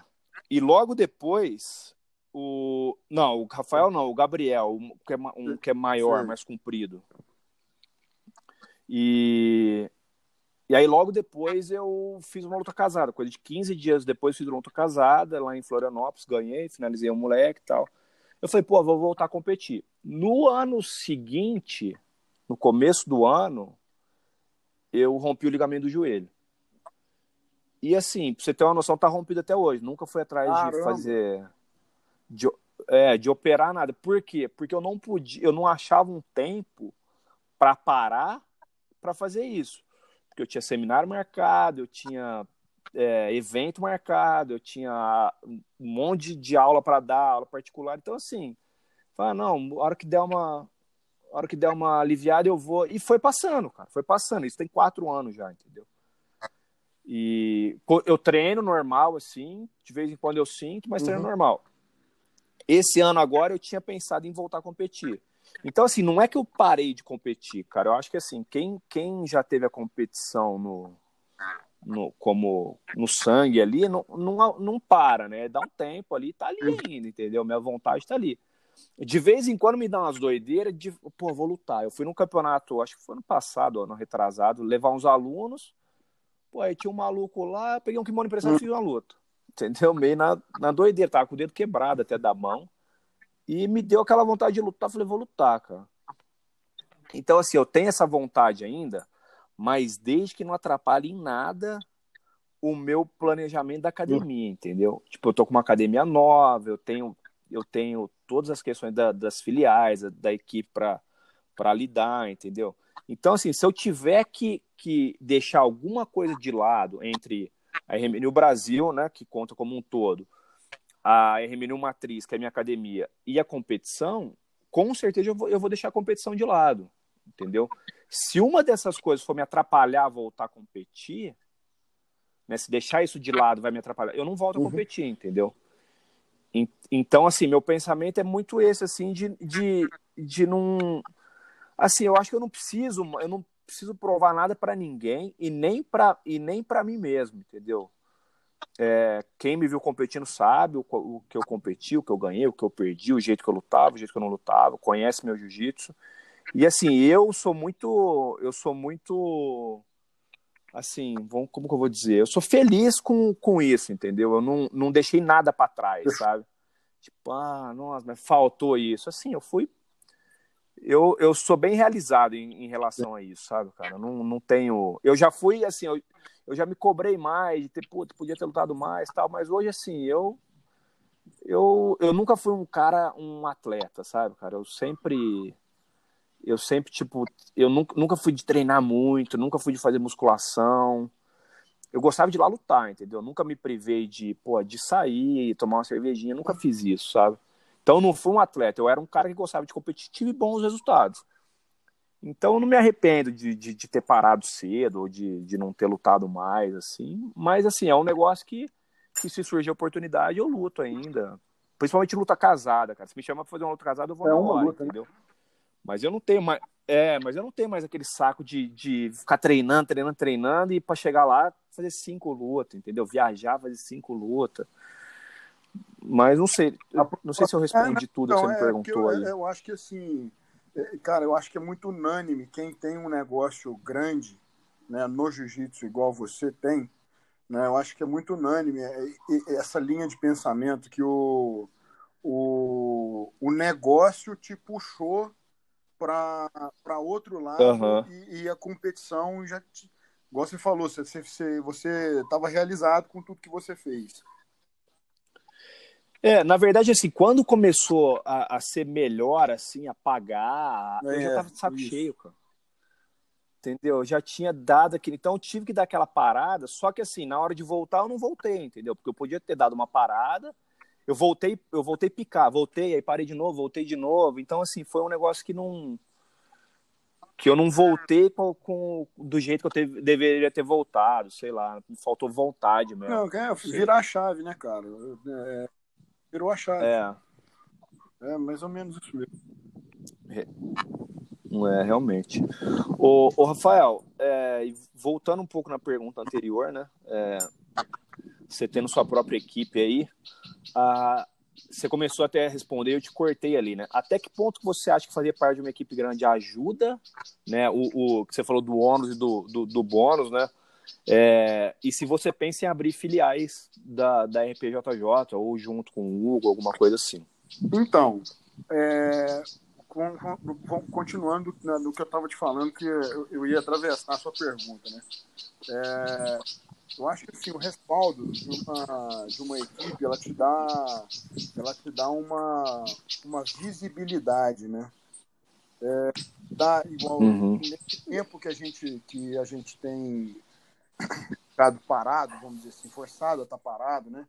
E logo depois, o. Não, o Rafael não, o Gabriel, que é, um que é maior, mais comprido. E. E aí, logo depois, eu fiz uma luta casada. Coisa de 15 dias depois, fiz uma luta casada lá em Florianópolis, ganhei, finalizei um moleque e tal. Eu falei, pô, vou voltar a competir. No ano seguinte, no começo do ano, eu rompi o ligamento do joelho. E assim, pra você ter uma noção, tá rompido até hoje. Nunca fui atrás Caramba. de fazer. De, é, de operar nada. Por quê? Porque eu não podia, eu não achava um tempo para parar para fazer isso. Porque eu tinha seminário marcado, eu tinha é, evento marcado, eu tinha um monte de aula para dar, aula particular. Então, assim, fala, não, a hora que der uma. Hora que der uma aliviada, eu vou. E foi passando, cara. Foi passando. Isso tem quatro anos já, entendeu? E eu treino normal, assim. De vez em quando eu sinto, mas uhum. treino normal. Esse ano agora eu tinha pensado em voltar a competir. Então, assim, não é que eu parei de competir, cara. Eu acho que, assim, quem, quem já teve a competição no, no, como no sangue ali, não, não, não para, né? Dá um tempo ali, tá ali ainda, entendeu? Minha vontade tá ali. De vez em quando me dá umas doideiras de, pô, vou lutar. Eu fui num campeonato, acho que foi ano passado, ano retrasado, levar uns alunos. Pô, aí tinha um maluco lá, peguei um kimono emprestado e fiz uma luta. Entendeu? Meio na, na doideira, tava com o dedo quebrado até da mão. E me deu aquela vontade de lutar, falei, vou lutar, cara. Então, assim, eu tenho essa vontade ainda, mas desde que não atrapalhe em nada o meu planejamento da academia, entendeu? Tipo, eu tô com uma academia nova, eu tenho, eu tenho todas as questões da, das filiais, da, da equipe para lidar, entendeu? Então, assim, se eu tiver que, que deixar alguma coisa de lado entre a RMNU Brasil, né, que conta como um todo, a RMNU Matriz, que é a minha academia, e a competição, com certeza eu vou, eu vou deixar a competição de lado, entendeu? Se uma dessas coisas for me atrapalhar a voltar a competir, né, se deixar isso de lado vai me atrapalhar, eu não volto a uhum. competir, entendeu? Então, assim, meu pensamento é muito esse, assim, de, de, de não. Assim, eu acho que eu não preciso, eu não preciso provar nada para ninguém e nem para e nem para mim mesmo, entendeu? É, quem me viu competindo sabe o, o, que eu competi, o que eu ganhei, o que eu perdi, o jeito que eu lutava, o jeito que eu não lutava, conhece meu jiu-jitsu. E assim, eu sou muito. Eu sou muito. Assim, vamos, como que eu vou dizer? Eu sou feliz com, com isso, entendeu? Eu não, não deixei nada para trás, sabe? Tipo, ah, nossa, mas faltou isso. Assim, eu fui. Eu, eu sou bem realizado em, em relação a isso, sabe, cara? Não, não tenho. Eu já fui assim, eu, eu já me cobrei mais de ter, putz, podia ter lutado mais tal, mas hoje, assim, eu. Eu, eu nunca fui um cara, um atleta, sabe, cara? Eu sempre. Eu sempre, tipo, eu nunca, nunca fui de treinar muito, nunca fui de fazer musculação. Eu gostava de ir lá lutar, entendeu? nunca me privei de, pô, de sair, tomar uma cervejinha, nunca fiz isso, sabe? Então não fui um atleta, eu era um cara que gostava de competitivo e bons resultados. Então eu não me arrependo de, de, de ter parado cedo ou de, de não ter lutado mais, assim. Mas assim, é um negócio que, que se surgir a oportunidade, eu luto ainda. Principalmente luta casada, cara. Se me chamar pra fazer uma luta casada, eu vou é na hora, luta, né? entendeu? Né? Mas eu não tenho mais. É, mas eu não tenho mais aquele saco de, de ficar treinando, treinando, treinando e para chegar lá fazer cinco lutas, entendeu? Viajar, fazer cinco lutas. Mas não sei, não sei se eu respondi é, tudo que você me é, perguntou eu, aí. Eu acho que assim, é, cara, eu acho que é muito unânime quem tem um negócio grande, né, no jiu-jitsu igual você tem, né? Eu acho que é muito unânime essa linha de pensamento que o o, o negócio te puxou para outro lado uhum. e, e, a competição já te, igual você falou, você estava você, você realizado com tudo que você fez. É, na verdade, assim, quando começou a, a ser melhor, assim, a pagar, é, eu já é, tava de saco isso. cheio, cara. Entendeu? Eu já tinha dado aquele. Então, eu tive que dar aquela parada, só que, assim, na hora de voltar, eu não voltei, entendeu? Porque eu podia ter dado uma parada, eu voltei, eu voltei picar, voltei, aí parei de novo, voltei de novo. Então, assim, foi um negócio que não. Que eu não voltei com, com do jeito que eu teve, deveria ter voltado, sei lá, faltou vontade mesmo. Não, é, virar a chave, né, cara? É, Virou a chave. É. É mais ou menos isso mesmo. Não é, realmente. O, o Rafael, é, voltando um pouco na pergunta anterior, né? É, você tendo sua própria equipe aí, a, você começou até a responder, eu te cortei ali, né? Até que ponto você acha que fazer parte de uma equipe grande ajuda, né? O, o que você falou do ônus e do, do, do bônus, né? É, e se você pensa em abrir filiais da, da RPJJ ou junto com o Hugo, alguma coisa assim. Então, é, com, com, continuando no que eu estava te falando, que eu, eu, ia atravessar a sua pergunta, né? É, eu acho que assim, o respaldo de uma, de uma equipe, ela te dá, ela te dá uma, uma visibilidade, né? É, dá igual uhum. nesse tempo que a gente que a gente tem ficado parado, vamos dizer assim, forçado a estar parado, né?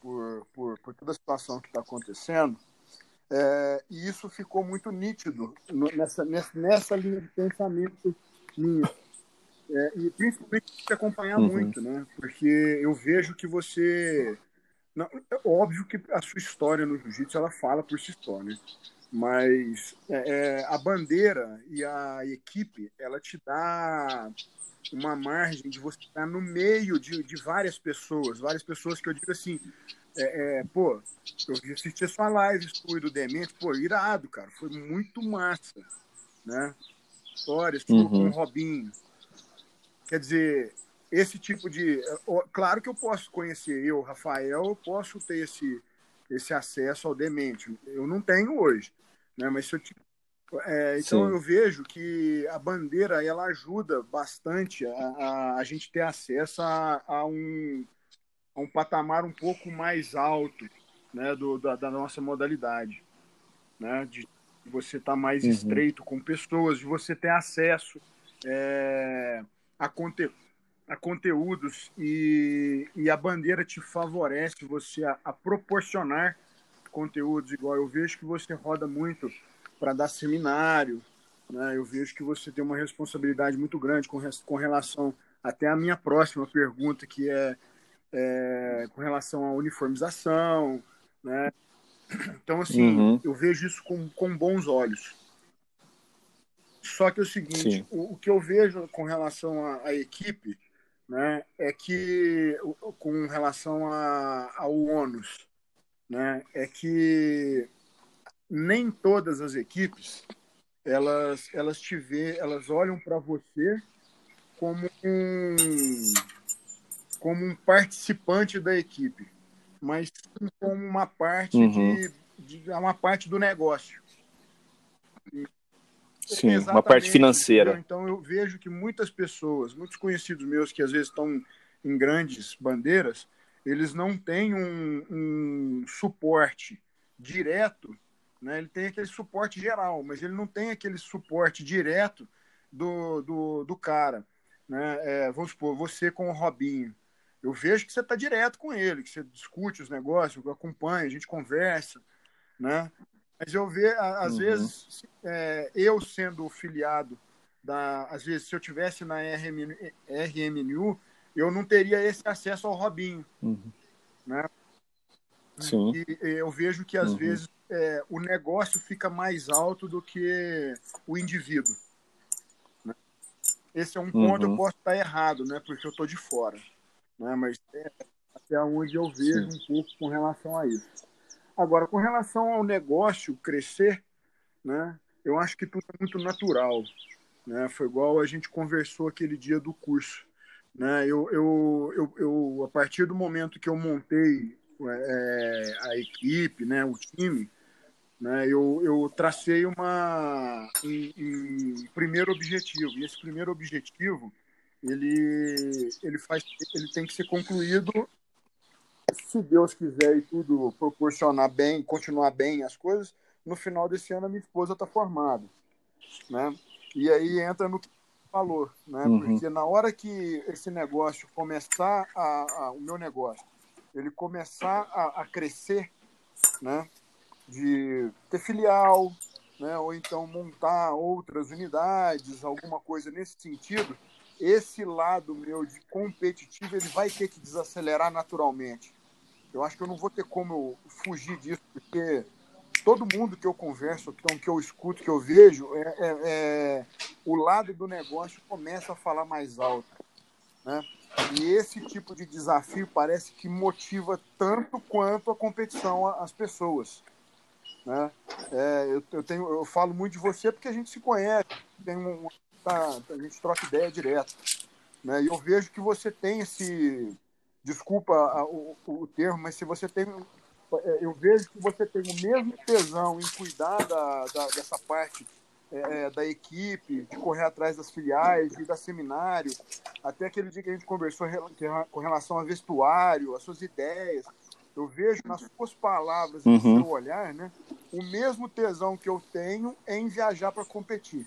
Por, por, por toda a situação que está acontecendo. É, e isso ficou muito nítido nessa, nessa, nessa linha de pensamento minha. É, e principalmente te acompanhar uhum. muito, né? Porque eu vejo que você. Não, é óbvio que a sua história no jiu-jitsu ela fala por si só, né? Mas é, é a bandeira e a equipe ela te dá uma margem de você estar no meio de, de várias pessoas, várias pessoas que eu digo assim, é, é, pô, eu assisti a sua live, fui do Demente, pô, irado, cara, foi muito massa, né? Histórias, uhum. com o Robinho. Quer dizer, esse tipo de. Claro que eu posso conhecer eu, Rafael, eu posso ter esse, esse acesso ao Demente. Eu não tenho hoje, né? Mas se eu é, então Sim. eu vejo que a bandeira ela ajuda bastante a, a, a gente ter acesso a, a, um, a um patamar um pouco mais alto né, do, da, da nossa modalidade. Né, de você estar tá mais uhum. estreito com pessoas, de você ter acesso é, a, conte, a conteúdos e, e a bandeira te favorece você a, a proporcionar conteúdos igual eu vejo que você roda muito para dar seminário. Né? Eu vejo que você tem uma responsabilidade muito grande com, com relação até a minha próxima pergunta, que é, é com relação à uniformização. Né? Então, assim, uhum. eu vejo isso com, com bons olhos. Só que é o seguinte, o, o, que eu vejo com relação à, à equipe né, é que, com relação a, ao ônus, né, é que nem todas as equipes elas elas te vê, elas olham para você como um como um participante da equipe, mas como uma parte uhum. de, de uma parte do negócio. Sim, uma parte financeira. Então eu vejo que muitas pessoas, muitos conhecidos meus que às vezes estão em grandes bandeiras, eles não têm um, um suporte direto, né? Ele tem aquele suporte geral, mas ele não tem aquele suporte direto do, do, do cara, né? É, vamos supor, você com o Robinho, eu vejo que você está direto com ele, que você discute os negócios, acompanha, a gente conversa, né? Mas eu vejo, às uhum. vezes, é, eu sendo filiado da, às vezes, se eu tivesse na RM, RMNU, eu não teria esse acesso ao Robinho, uhum. né? Sim. E eu vejo que às uhum. vezes é, o negócio fica mais alto do que o indivíduo. Né? Esse é um ponto uhum. eu posso estar errado, né? Porque eu estou de fora, né? Mas é até onde eu vejo Sim. um pouco com relação a isso. Agora, com relação ao negócio crescer, né? Eu acho que tudo é muito natural, né? Foi igual a gente conversou aquele dia do curso, né? Eu, eu, eu, eu a partir do momento que eu montei é, a equipe, né? O time, né? Eu, eu tracei uma um, um primeiro objetivo e esse primeiro objetivo ele ele faz ele tem que ser concluído se Deus quiser e tudo proporcionar bem, continuar bem as coisas, no final desse ano a minha esposa está formada, né? E aí entra no que falou, né? Uhum. Porque na hora que esse negócio começar a, a o meu negócio, ele começar a, a, crescer, né? De ter filial, né? Ou então montar outras unidades, alguma coisa nesse sentido, esse lado meu de competitivo ele vai ter que desacelerar naturalmente. Eu acho que eu não vou ter como fugir disso, porque todo mundo que eu converso, então, que eu escuto, que eu vejo, é, é, é, o lado do negócio começa a falar mais alto. Né? E esse tipo de desafio parece que motiva tanto quanto a competição as pessoas. Né? É, eu, eu, tenho, eu falo muito de você porque a gente se conhece, tem um, tá, a gente troca ideia direto. Né? E eu vejo que você tem esse, desculpa o, o termo, mas se você tem. É, eu vejo que você tem o mesmo tesão em cuidar da, da dessa parte é, é da equipe, de correr atrás das filiais, de dar seminário, até aquele dia que a gente conversou com relação a vestuário, as suas ideias. Eu vejo nas suas palavras e no uhum. seu olhar né, o mesmo tesão que eu tenho em viajar para competir.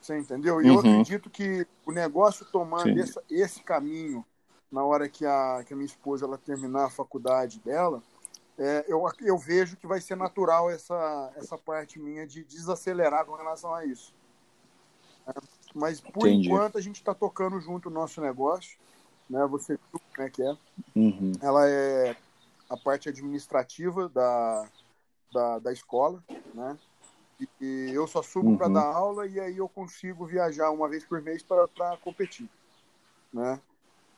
Você entendeu? E uhum. eu acredito que o negócio tomando esse, esse caminho na hora que a, que a minha esposa ela terminar a faculdade dela, é, eu, eu vejo que vai ser natural essa, essa parte minha de desacelerar com relação a isso. É, mas por Entendi. enquanto a gente está tocando junto o nosso negócio, né? Você viu como é que é. Uhum. Ela é a parte administrativa da, da, da escola, né? E, e eu só subo uhum. para dar aula e aí eu consigo viajar uma vez por mês para competir, né?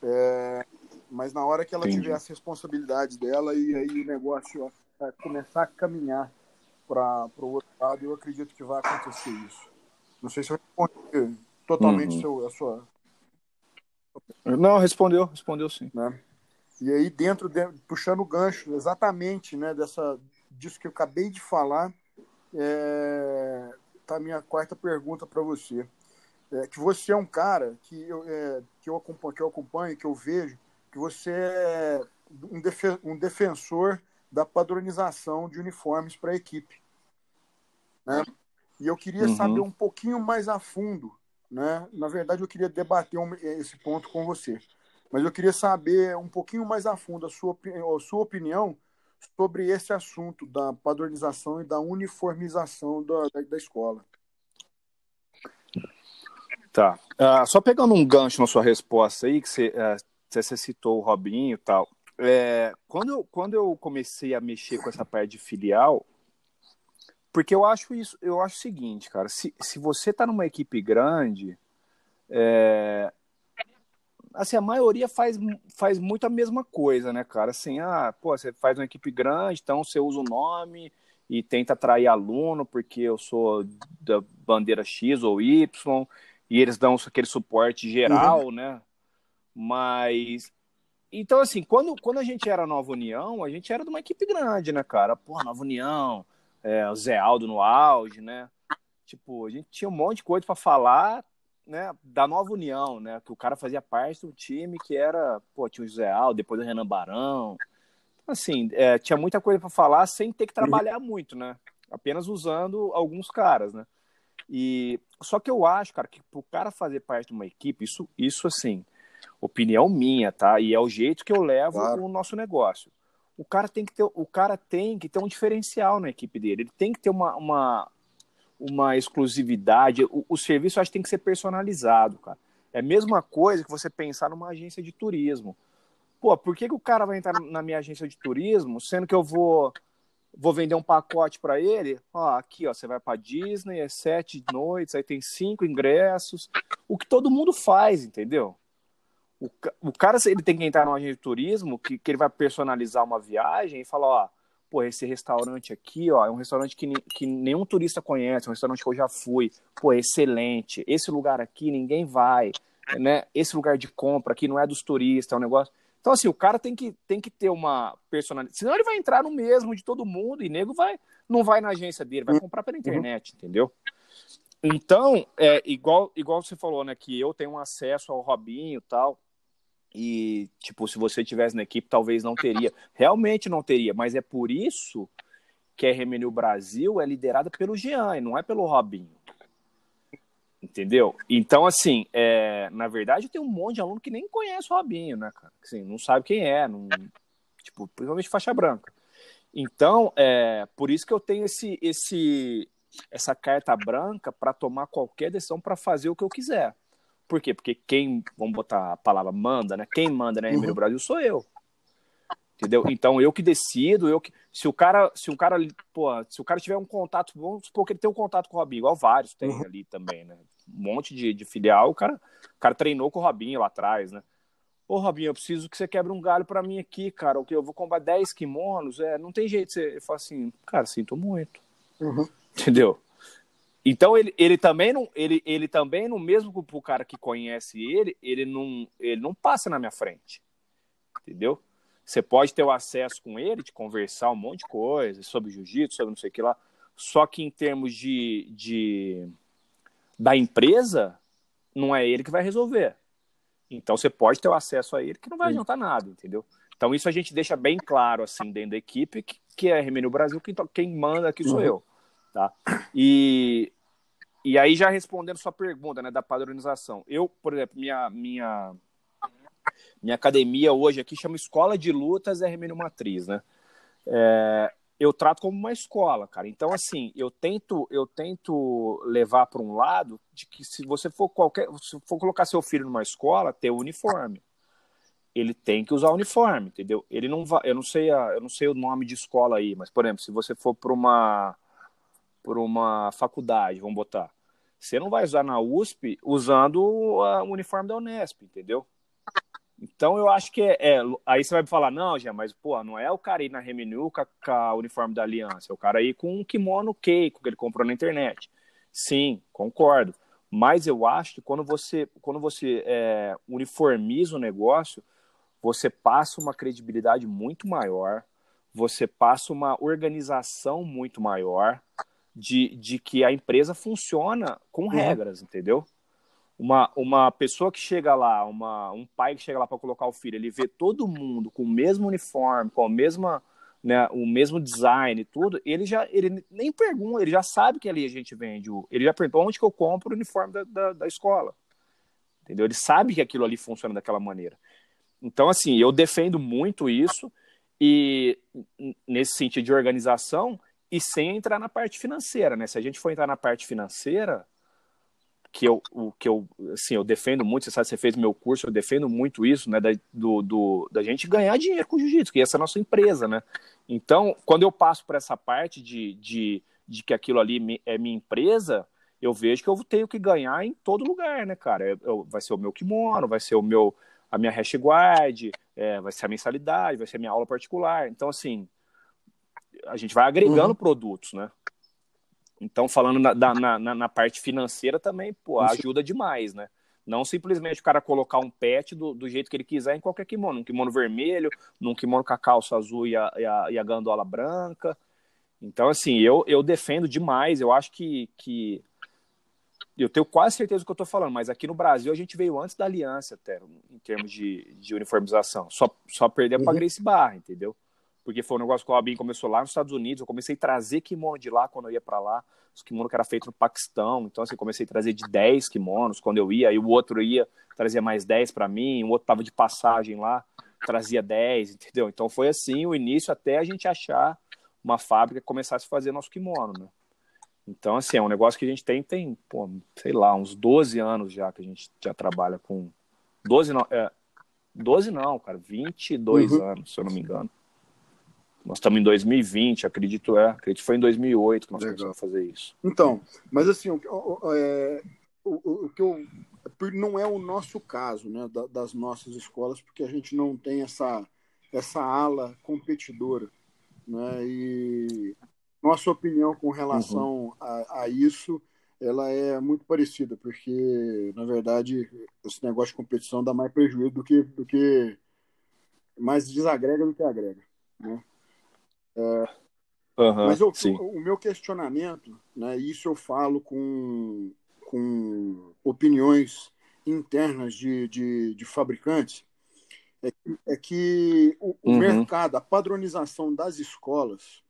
É, mas na hora que ela Entendi. tiver as responsabilidades dela e aí o negócio vai começar a caminhar para o outro lado, eu acredito que vai acontecer isso. Não sei se eu respondi totalmente uhum. seu, a sua. Não, respondeu, respondeu sim. Né? E aí, dentro, de, puxando o gancho exatamente né, dessa, disso que eu acabei de falar, é, tá a minha quarta pergunta para você é, que você é um cara que eu, é, que, eu acompanho, que eu acompanho, que eu vejo, que você é um, defen um defensor da padronização de uniformes para a equipe. Né? E eu queria uhum. saber um pouquinho mais a fundo, né? na verdade eu queria debater um, esse ponto com você, mas eu queria saber um pouquinho mais a fundo a sua, a sua opinião sobre esse assunto da padronização e da uniformização da, da, da escola. Tá. Uh, só pegando um gancho na sua resposta aí, que você, uh, você citou o Robinho e tal. É, quando, eu, quando eu comecei a mexer com essa parte de filial, porque eu acho isso, eu acho o seguinte, cara, se, se você tá numa equipe grande, é, assim, a maioria faz, faz muito a mesma coisa, né, cara? Assim, ah, pô, você faz uma equipe grande, então você usa o nome e tenta atrair aluno, porque eu sou da bandeira X ou Y, e eles dão aquele suporte geral, uhum. né? Mas. Então, assim, quando, quando a gente era Nova União, a gente era de uma equipe grande, né, cara? Pô, Nova União, é, o Zé Aldo no auge, né? tipo, a gente tinha um monte de coisa para falar, né, da nova união, né, que o cara fazia parte do time que era, pô, tinha o José Aldo, depois o Renan Barão. Assim, é, tinha muita coisa para falar sem ter que trabalhar muito, né? Apenas usando alguns caras, né? E só que eu acho, cara, que pro cara fazer parte de uma equipe, isso, isso assim, opinião minha, tá? E é o jeito que eu levo claro. o nosso negócio. O cara tem que ter, o cara tem que ter um diferencial na equipe dele. Ele tem que ter uma, uma, uma exclusividade. O, o serviço acho que tem que ser personalizado, cara. É a mesma coisa que você pensar numa agência de turismo. Pô, por que, que o cara vai entrar na minha agência de turismo, sendo que eu vou vou vender um pacote para ele? Ó, aqui, ó, você vai para Disney, é sete noites, aí tem cinco ingressos. O que todo mundo faz, entendeu? O, o cara, ele tem que entrar numa agência de turismo que, que ele vai personalizar uma viagem e falar, ó, pô, esse restaurante aqui, ó, é um restaurante que, que nenhum turista conhece, é um restaurante que eu já fui, pô, é excelente. Esse lugar aqui ninguém vai, né? Esse lugar de compra aqui não é dos turistas, é um negócio. Então, assim, o cara tem que, tem que ter uma personalidade. Senão ele vai entrar no mesmo de todo mundo e nego vai, não vai na agência dele, vai comprar pela internet, uhum. entendeu? Então, é igual, igual você falou, né? Que eu tenho acesso ao Robinho e tal. E, tipo, se você tivesse na equipe, talvez não teria. Realmente não teria, mas é por isso que a RMNU Brasil é liderada pelo Jean e não é pelo Robinho. Entendeu? Então, assim, é, na verdade, tem um monte de aluno que nem conhece o Robinho, né, cara? Assim, não sabe quem é, não, tipo, principalmente faixa branca. Então, é por isso que eu tenho esse, esse, essa carta branca para tomar qualquer decisão para fazer o que eu quiser. Por quê? Porque quem, vamos botar a palavra manda, né? Quem manda na uhum. Brasil sou eu. Entendeu? Então eu que decido, eu que. Se o cara, se o cara, pô, se o cara tiver um contato, vamos supor que ele tem um contato com o Robinho, igual vários tem uhum. ali também, né? Um monte de, de filial, o cara, o cara treinou com o Robinho lá atrás, né? Ô, Robinho, eu preciso que você quebre um galho para mim aqui, cara. O que eu vou comprar 10 kimonos, é, não tem jeito. Você fala assim, cara, sinto muito. Uhum. Entendeu? Então ele, ele também não, ele, ele também no mesmo pro cara que conhece ele, ele não, ele não passa na minha frente. Entendeu? Você pode ter o acesso com ele, de conversar um monte de coisa sobre jiu-jitsu, sobre não sei o que lá. Só que em termos de, de da empresa, não é ele que vai resolver. Então você pode ter o acesso a ele que não vai adiantar nada, entendeu? Então isso a gente deixa bem claro assim dentro da equipe que, que é Remino Brasil, quem, quem manda aqui sou uhum. eu, tá? E e aí, já respondendo sua pergunta, né, da padronização. Eu, por exemplo, minha, minha, minha academia hoje aqui chama Escola de Lutas RMN Matriz, né? É, eu trato como uma escola, cara. Então, assim, eu tento, eu tento levar para um lado de que se você for qualquer, se for colocar seu filho numa escola, ter o uniforme. Ele tem que usar o uniforme, entendeu? Ele não vai, eu não sei, a, eu não sei o nome de escola aí, mas por exemplo, se você for para uma por uma faculdade, vamos botar, você não vai usar na USP usando o uniforme da Unesp, entendeu? Então eu acho que é, é, Aí você vai me falar, não, já, mas pô, não é o cara ir na Reminu com, a uniforme da Aliança, é o cara ir com um kimono Keiko que ele comprou na internet. Sim, concordo. Mas eu acho que quando você, quando você é, uniformiza o negócio, você passa uma credibilidade muito maior, você passa uma organização muito maior, de, de que a empresa funciona com uhum. regras, entendeu? Uma, uma pessoa que chega lá, uma, um pai que chega lá para colocar o filho, ele vê todo mundo com o mesmo uniforme, com a mesma, né, o mesmo design e tudo, ele já ele nem pergunta, ele já sabe que ali a gente vende. O, ele já perguntou onde que eu compro o uniforme da, da, da escola. Entendeu? Ele sabe que aquilo ali funciona daquela maneira. Então, assim, eu defendo muito isso e nesse sentido de organização, e sem entrar na parte financeira, né? Se a gente for entrar na parte financeira, que eu, o que eu, assim, eu defendo muito, você sabe, você fez meu curso, eu defendo muito isso, né, da, do, do, da gente ganhar dinheiro com jiu-jitsu, que essa é a nossa empresa, né? Então, quando eu passo por essa parte de, de, de que aquilo ali é minha empresa, eu vejo que eu tenho que ganhar em todo lugar, né, cara? Eu, vai ser o meu kimono, vai ser o meu, a minha hash guard, é, vai ser a mensalidade, vai ser a minha aula particular. Então, assim, a gente vai agregando uhum. produtos, né? Então, falando na, na, na, na, parte financeira também, pô, ajuda demais, né? Não simplesmente o cara colocar um pet do, do jeito que ele quiser em qualquer kimono. Um kimono vermelho, num kimono com a calça azul e a, e a, e a gandola branca. Então, assim, eu, eu defendo demais. Eu acho que, que eu tenho quase certeza do que eu estou falando, mas aqui no Brasil a gente veio antes da aliança, até, em termos de, de uniformização. Só, só perder uhum. para Grace Barra, entendeu? Porque foi um negócio que o Robin começou lá nos Estados Unidos, eu comecei a trazer kimono de lá quando eu ia para lá, os kimonos que era feito no Paquistão, então assim, comecei a trazer de 10 kimonos quando eu ia, aí o outro ia, trazia mais 10 para mim, o outro tava de passagem lá, trazia 10, entendeu? Então foi assim o início até a gente achar uma fábrica que começasse a fazer nosso kimono, né? Então, assim, é um negócio que a gente tem, tem, pô, sei lá, uns 12 anos já que a gente já trabalha com. 12 não, é, 12 não, cara, 22 uhum. anos, se eu não me engano. Nós estamos em 2020, acredito, é, acredito que foi em 2008 que nós Legal. começamos a fazer isso. Então, mas assim, o, é, o, o que eu. Não é o nosso caso, né, das nossas escolas, porque a gente não tem essa, essa ala competidora. Né, e nossa opinião com relação uhum. a, a, isso ela é muito parecida, porque, na verdade, esse negócio de competição dá mais prejuízo do que, do que mais desagrega do que agrega. Né? É, uhum, mas eu, o, o, meu questionamento, né, isso eu falo com, com opiniões internas de, de, de fabricantes, é, é que o, o uhum. mercado, a padronização das escolas,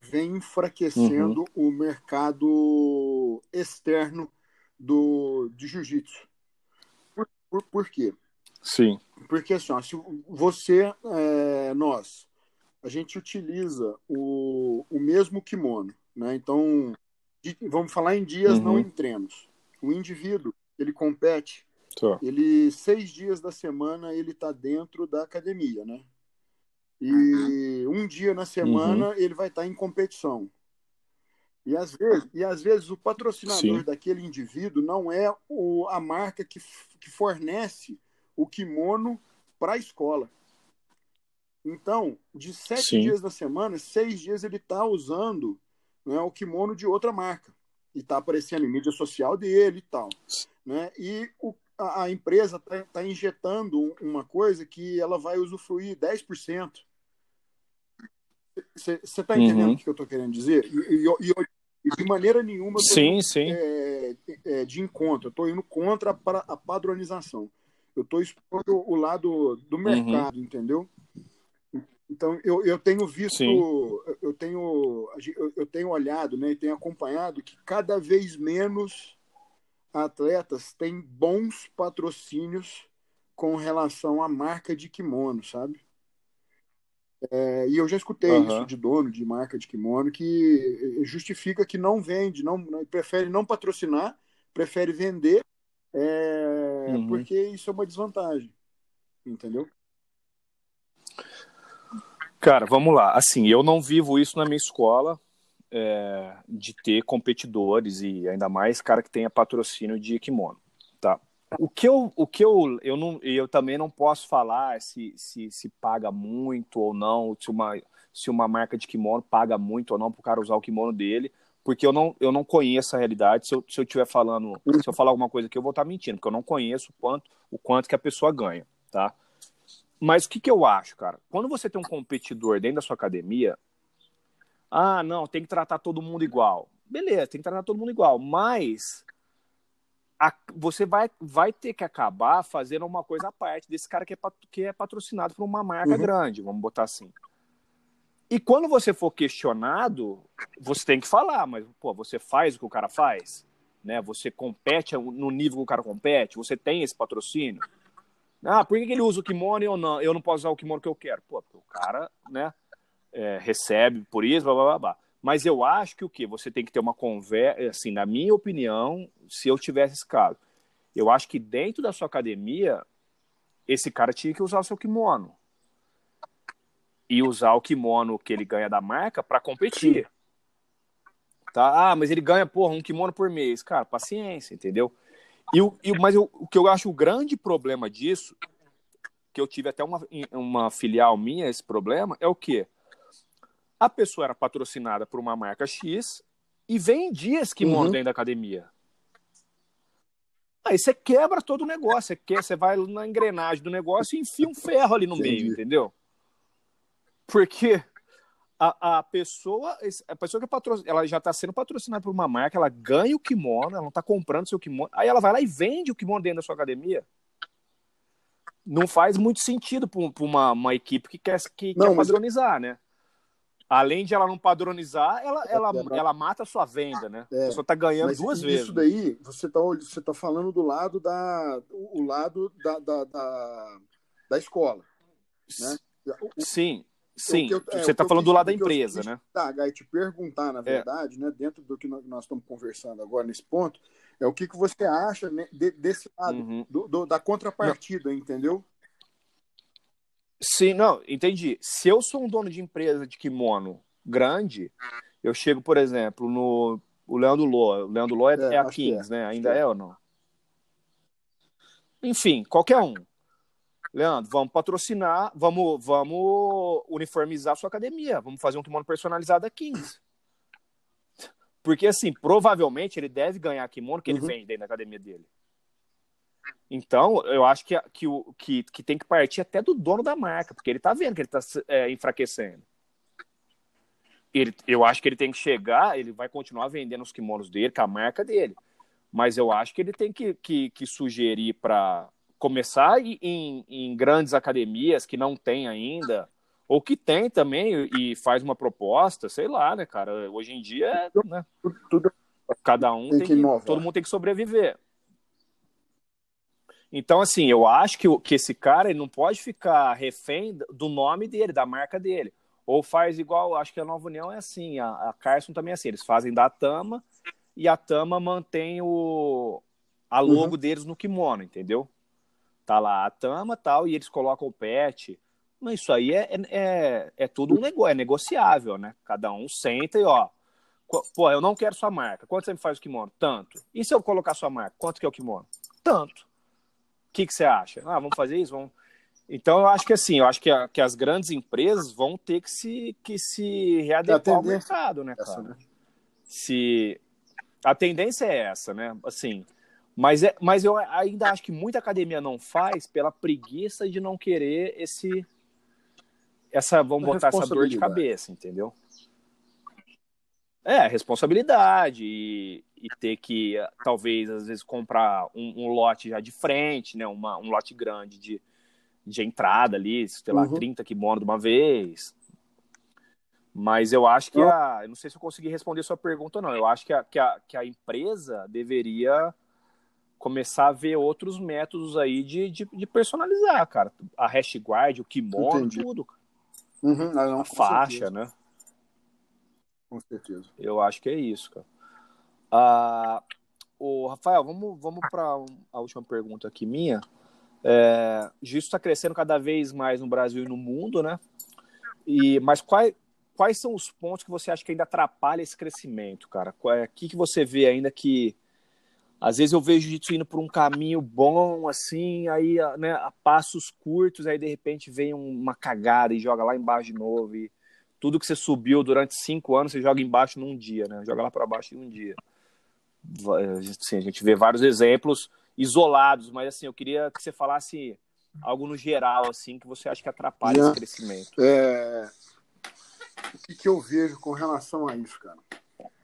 vem enfraquecendo uhum. o mercado externo do, de jiu-jitsu. Por, por, por, quê? Sim. Porque assim, ó, se você, é, nós, a gente utiliza o, o mesmo kimono, né? Então, de, vamos falar em dias, uhum. não em treinos. O indivíduo, ele compete, tá. ele seis dias da semana ele está dentro da academia, né? E um dia na semana uhum. ele vai estar em competição. E às vezes, e às vezes o patrocinador Sim. daquele indivíduo não é o, a marca que, que fornece o kimono para a escola. Então, de sete Sim. dias da semana, seis dias ele está usando né, o kimono de outra marca. E está aparecendo em mídia social dele e tal. Né? E o, a, a empresa está tá injetando uma coisa que ela vai usufruir 10%. Você está entendendo uhum. o que eu estou querendo dizer? E, e, e, de maneira nenhuma sim, sim. É, é, de encontro. Eu estou indo contra a, a padronização. Eu estou expondo o lado do uhum. mercado, uhum. entendeu? Então eu, eu tenho visto, eu tenho, eu tenho olhado, né, e tenho acompanhado que cada vez menos atletas têm bons patrocínios com relação à marca de kimono, sabe? É, e eu já escutei uhum. isso de dono de marca de kimono que justifica que não vende, não, prefere não patrocinar, prefere vender, é, uhum. porque isso é uma desvantagem, entendeu? Cara, vamos lá. Assim, eu não vivo isso na minha escola, é, de ter competidores e ainda mais cara que tenha patrocínio de kimono, tá? O que eu, o que eu, eu não, eu também não posso falar se, se, se paga muito ou não, se uma, se uma marca de kimono paga muito ou não para o cara usar o kimono dele, porque eu não, eu não conheço a realidade. Se eu, se eu estiver falando, se eu falar alguma coisa aqui, eu vou estar mentindo, porque eu não conheço o quanto, o quanto que a pessoa ganha, tá? Mas o que, que eu acho, cara? Quando você tem um competidor dentro da sua academia, ah, não, tem que tratar todo mundo igual. Beleza, tem que tratar todo mundo igual, mas a, você vai, vai ter que acabar fazendo uma coisa à parte desse cara que é, que é patrocinado por uma marca uhum. grande, vamos botar assim. E quando você for questionado, você tem que falar, mas pô, você faz o que o cara faz, né? Você compete no nível que o cara compete, você tem esse patrocínio. Ah, por que ele usa o kimono e eu não? Eu não posso usar o kimono que eu quero. Pô, porque o cara, né, é, recebe por isso, blá, blá, blá, blá. Mas eu acho que o que? Você tem que ter uma conversa, assim, na minha opinião, se eu tivesse esse caso, eu acho que dentro da sua academia, esse cara tinha que usar o seu kimono. E usar o kimono que ele ganha da marca para competir. Tá? Ah, mas ele ganha, porra, um kimono por mês. Cara, paciência, entendeu? E, e, mas eu, o que eu acho o grande problema disso, que eu tive até uma, uma filial minha, esse problema, é o quê? a pessoa era patrocinada por uma marca X e vendia esse kimono uhum. dentro da academia. Aí você quebra todo o negócio, você, quer, você vai na engrenagem do negócio e enfia um ferro ali no Entendi. meio, entendeu? Porque a, a pessoa, a pessoa que é patro, ela já está sendo patrocinada por uma marca, ela ganha o kimono, ela não está comprando seu kimono, aí ela vai lá e vende o kimono dentro da sua academia. Não faz muito sentido para uma, uma equipe que quer, que não, quer padronizar, né? Além de ela não padronizar, ela, ela, é, ela mata a sua venda, né? É, a pessoa está ganhando duas isso vezes. Isso daí, você está você tá falando do lado da. O lado da, da, da, da escola. Né? Sim. Sim, eu, é, você está falando do lado da empresa, né? Tá, e te perguntar, na é. verdade, é. né, dentro do que nós estamos conversando agora nesse ponto, é o que, que você acha né, de, desse lado, uhum. do, do, da contrapartida, não. entendeu? Sim, não, entendi. Se eu sou um dono de empresa de kimono grande, eu chego, por exemplo, no o Leandro Lô. O Leandro Lô é, é, é a Kings, é. né? Ainda é. é ou não? Enfim, qualquer um. Leandro, vamos patrocinar, vamos, vamos uniformizar a sua academia, vamos fazer um kimono personalizado a 15. Porque, assim, provavelmente ele deve ganhar kimono que ele uhum. vende dentro da academia dele. Então, eu acho que, que, que, que tem que partir até do dono da marca, porque ele tá vendo que ele tá é, enfraquecendo. Ele, eu acho que ele tem que chegar, ele vai continuar vendendo os kimonos dele, com a marca dele. Mas eu acho que ele tem que, que, que sugerir para começar em, em, grandes academias que não tem ainda, ou que tem também e faz uma proposta, sei lá, né, cara? Hoje em dia, né? Tudo, cada um tem, que, todo mundo tem que sobreviver. Então, assim, eu acho que, que esse cara ele não pode ficar refém do nome dele, da marca dele. Ou faz igual, acho que a Nova União é assim, a, a Carson também é assim, eles fazem da Tama e a Tama mantém o, a logo uhum. deles no kimono, entendeu? Tá lá a Tama tal, e eles colocam o pet. Mas isso aí é, é, é tudo um negócio, é negociável, né? Cada um senta e ó. Pô, eu não quero sua marca. Quanto você me faz o kimono? Tanto. E se eu colocar sua marca? Quanto que é o kimono? Tanto. O que, que você acha? Ah, vamos fazer isso? Vamos... Então, eu acho que assim, eu acho que, a, que as grandes empresas vão ter que se, que se readequar ao mercado, né, cara? Essa, né? Se... A tendência é essa, né? Assim, mas, é, mas eu ainda acho que muita academia não faz pela preguiça de não querer esse. Essa, vamos botar essa dor de cabeça, entendeu? É, responsabilidade e, e, ter que, talvez, às vezes, comprar um, um lote já de frente, né? Uma, um lote grande de, de entrada ali, sei lá, uhum. 30 kimonos de uma vez. Mas eu acho que a. Eu não sei se eu consegui responder sua pergunta ou não. Eu acho que a, que a, que a empresa deveria começar a ver outros métodos aí de, de, de personalizar, cara. A hash guard, o kimono, Entendi. tudo. Uhum, não, a faixa, certeza. né? Com certeza. Eu acho que é isso, cara. Ah, o Rafael, vamos, vamos para a última pergunta aqui minha. É, jiu está crescendo cada vez mais no Brasil e no mundo, né? E, mas quais, quais são os pontos que você acha que ainda atrapalha esse crescimento, cara? O é, que, que você vê ainda que às vezes eu vejo o jiu-jitsu indo por um caminho bom, assim, aí né, a passos curtos, aí de repente vem uma cagada e joga lá embaixo de novo. E tudo que você subiu durante cinco anos, você joga embaixo num dia, né? Joga lá para baixo em um dia. Assim, a gente vê vários exemplos isolados, mas assim, eu queria que você falasse algo no geral, assim, que você acha que atrapalha esse crescimento. É... O que, que eu vejo com relação a isso, cara?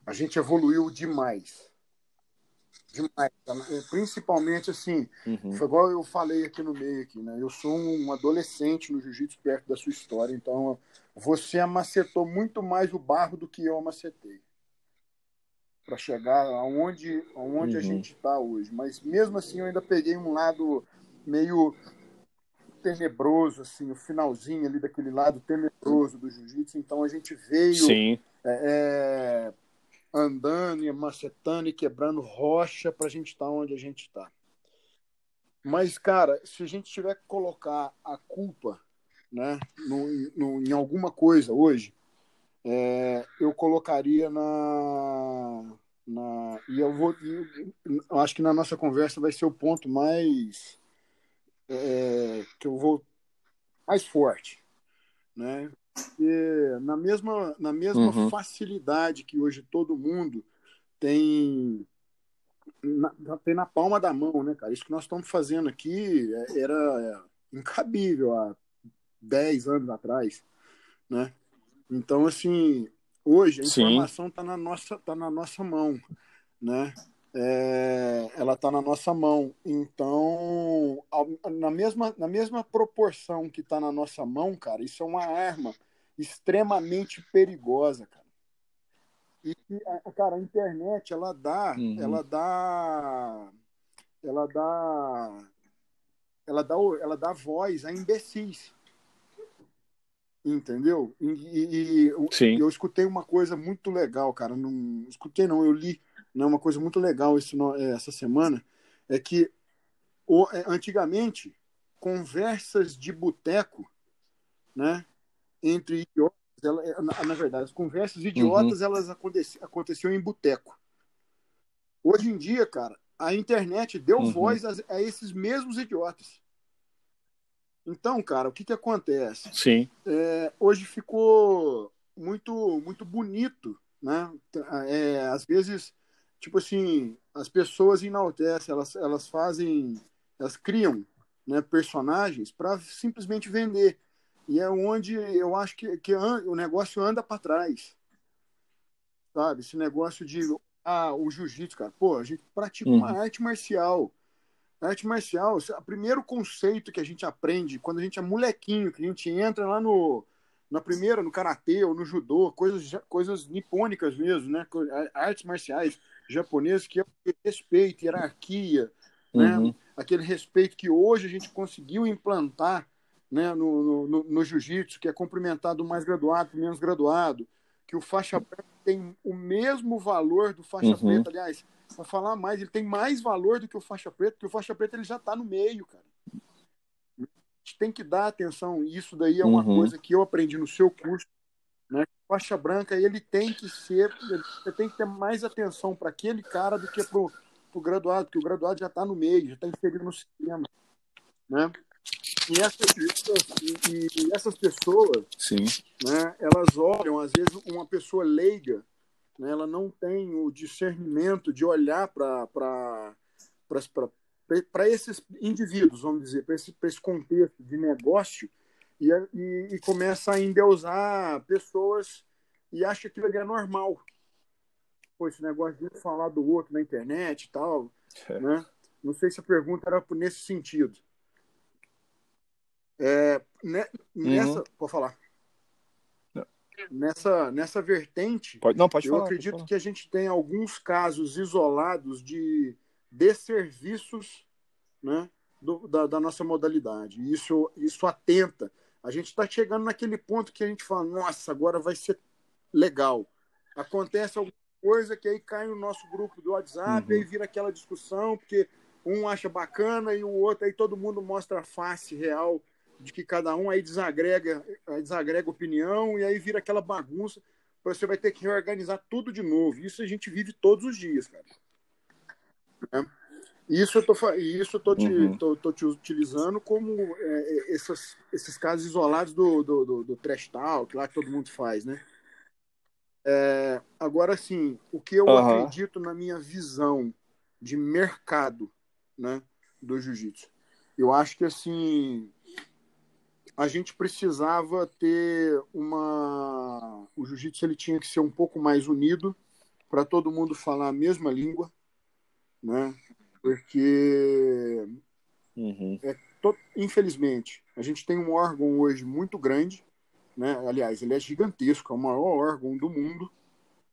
A gente evoluiu demais demais. Principalmente assim, uhum. foi igual eu falei aqui no meio aqui, né? Eu sou um adolescente no jiu-jitsu perto da sua história, então você amacetou muito mais o barro do que eu amacetei para chegar aonde, aonde uhum. a gente está hoje. Mas mesmo assim eu ainda peguei um lado meio tenebroso, assim, o finalzinho ali daquele lado tenebroso do jiu-jitsu. Então a gente veio Sim. É, é andando e macetando e quebrando rocha para a gente estar tá onde a gente está. Mas, cara, se a gente tiver que colocar a culpa né, no, no, em alguma coisa hoje, é, eu colocaria na, na. E eu vou. Eu acho que na nossa conversa vai ser o ponto mais. É, que eu vou. mais forte. Né? Porque na mesma, na mesma uhum. facilidade que hoje todo mundo tem na, tem na palma da mão, né, cara? Isso que nós estamos fazendo aqui é, era incabível há 10 anos atrás, né? Então, assim, hoje a informação está na nossa tá na nossa mão, né? É, ela está na nossa mão. Então, na mesma, na mesma proporção que está na nossa mão, cara, isso é uma arma extremamente perigosa, cara. E, cara, a internet, ela dá, uhum. ela dá, ela dá, ela dá, ela dá voz a imbecis. Entendeu? E, e, e eu escutei uma coisa muito legal, cara. Não escutei, não, eu li né, uma coisa muito legal isso, é, essa semana. É que o, é, antigamente, conversas de boteco, né? Entre idiotas, ela, é, na, na, verdade, as conversas idiotas uhum. elas aconteciam, aconteciam em boteco. Hoje em dia, cara, a internet deu uhum. voz a, a esses mesmos idiotas. Então, cara, o que, que acontece? Sim. É, hoje ficou muito muito bonito, né? É, às vezes, tipo assim, as pessoas enaltecem, elas, elas fazem, elas criam né, personagens para simplesmente vender. E é onde eu acho que, que o negócio anda para trás. Sabe? Esse negócio de ah, o jiu-jitsu, cara. Pô, a gente pratica uhum. uma arte marcial a arte marcial, o primeiro conceito que a gente aprende quando a gente é molequinho, que a gente entra lá no na primeira, no karatê ou no judô, coisas coisas nipônicas mesmo, né? Artes marciais japonesas que é respeito, hierarquia, né? uhum. né? Aquele respeito que hoje a gente conseguiu implantar, né, no, no, no jiu-jitsu, que é cumprimentar do mais graduado, do menos graduado, que o faixa preta tem o mesmo valor do faixa uhum. preta, aliás, para falar mais, ele tem mais valor do que o faixa preta, porque o faixa preta ele já está no meio, cara. A gente tem que dar atenção, isso daí é uma uhum. coisa que eu aprendi no seu curso? Faixa branca, ele tem que ser, você tem que ter mais atenção para aquele cara do que para o graduado, porque o graduado já está no meio, já está inserido no sistema, né? E essas, e, e essas pessoas, Sim. Né, elas olham, às vezes, uma pessoa leiga, né, ela não tem o discernimento de olhar para esses indivíduos, vamos dizer, para esse, esse contexto de negócio e, e, e, começa a endeusar pessoas e acha que aquilo ali é normal. Pô, esse negócio de falar do outro na internet e tal, é. né? Não sei se a pergunta era nesse sentido. É, né, nessa, uhum. pode falar nessa, nessa vertente, pode, não, pode eu falar, acredito pode que a gente tem alguns casos isolados de desserviços né, do, da, da, nossa modalidade. Isso, isso atenta. A gente está chegando naquele ponto que a gente fala, nossa, agora vai ser legal. Acontece alguma coisa que aí cai no nosso grupo do WhatsApp uhum. e aí vira aquela discussão, porque um acha bacana e o outro, aí todo mundo mostra a face real de que cada um aí desagrega, desagrega opinião e aí vira aquela bagunça. Você vai ter que reorganizar tudo de novo. Isso a gente vive todos os dias, cara. É. Isso eu tô, isso eu tô, te, uhum. tô, tô te utilizando como é, é, esses, esses casos isolados do, do, do, do trash talk, lá que todo mundo faz, né? É, agora, sim, o que eu uhum. acredito na minha visão de mercado né, do jiu-jitsu. Eu acho que, assim, a gente precisava ter uma. O jiu-jitsu ele tinha que ser um pouco mais unido para todo mundo falar a mesma língua, né? Porque uhum. é to... infelizmente a gente tem um órgão hoje muito grande, né? Aliás, ele é gigantesco, é o maior órgão do mundo,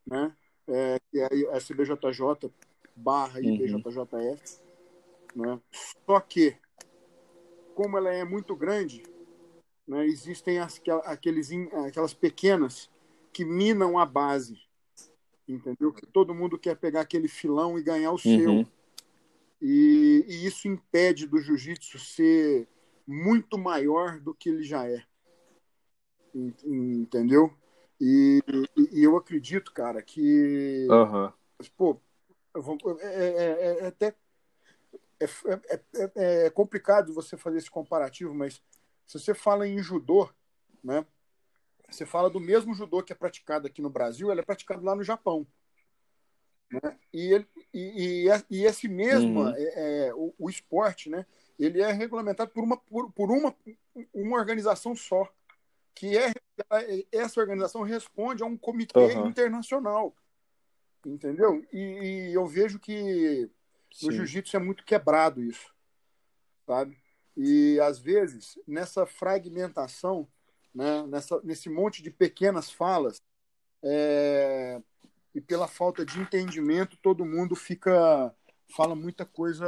né? É, que é a SBJJ barra IBJJF, uhum. né? Só que como ela é muito grande, né, existem as, aqueles, aquelas pequenas que minam a base, entendeu? Que todo mundo quer pegar aquele filão e ganhar o uhum. seu. E, e, isso impede do jiu-jitsu ser muito maior do que ele já é. Entendeu? E, e eu acredito, cara, que. Uhum. Pô, é, é, é, até. É, é, complicado você fazer esse comparativo, mas se você fala em judô, né? Você fala do mesmo judô que é praticado aqui no Brasil, ele é praticado lá no Japão. Né? E, ele, e, e, e, esse mesmo, uhum. é, o, o, esporte, né? Ele é regulamentado por uma, por, por uma, uma organização só, que é essa organização responde a um comitê uhum. internacional. Entendeu? E, e, eu vejo que no jiu-jitsu é muito quebrado isso. Sabe? E às vezes, nessa fragmentação, né, nessa, nesse monte de pequenas falas, é, e pela falta de entendimento, todo mundo fica fala muita coisa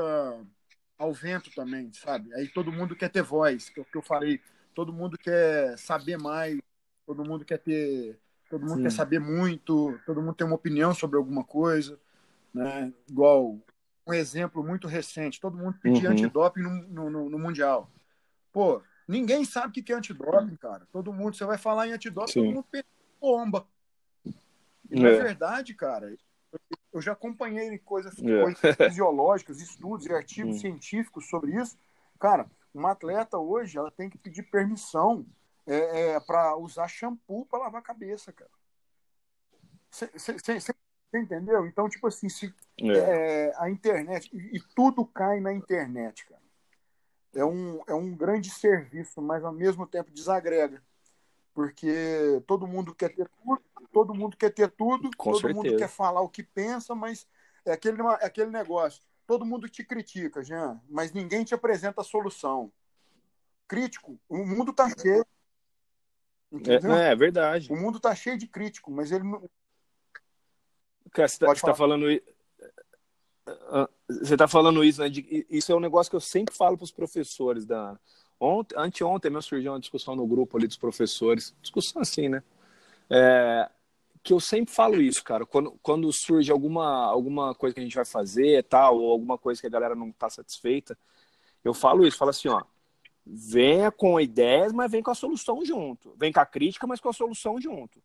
ao vento também, sabe? Aí todo mundo quer ter voz, que é o que eu falei, todo mundo quer saber mais, todo mundo quer ter, todo mundo Sim. quer saber muito, todo mundo tem uma opinião sobre alguma coisa, né? Igual um exemplo muito recente, todo mundo pedia uhum. antidoping no, no, no, mundial. Pô, ninguém sabe o que é antidoping, cara. Todo mundo, você vai falar em antidoping, Sim. todo mundo bomba. E, é. na verdade, cara, eu já acompanhei coisas, é. coisas fisiológicas, estudos e artigos hum. científicos sobre isso. Cara, uma atleta hoje ela tem que pedir permissão é, é para usar shampoo para lavar a cabeça, cara. Você entendeu? Então, tipo assim, se é. é. a internet e, e, tudo cai na internet, cara. É um, é um grande serviço, mas ao mesmo tempo desagrega porque todo mundo quer ter tudo, todo mundo quer ter tudo, Com todo certeza. mundo quer falar o que pensa, mas é aquele, é aquele negócio. Todo mundo te critica, Jean, mas ninguém te apresenta a solução. Crítico, o mundo tá cheio. Entendeu? É, é verdade. O mundo tá cheio de crítico, mas ele não. Cara, você tá, tá falando. Você tá falando isso, né? De, isso é um negócio que eu sempre falo para os professores da, Ontem, anteontem mesmo surgiu uma discussão no grupo ali dos professores, discussão assim, né? É, que eu sempre falo isso, cara. Quando, quando surge alguma, alguma coisa que a gente vai fazer, tal, ou alguma coisa que a galera não está satisfeita, eu falo isso, falo assim, ó, venha com ideias, mas vem com a solução junto. Vem com a crítica, mas com a solução junto.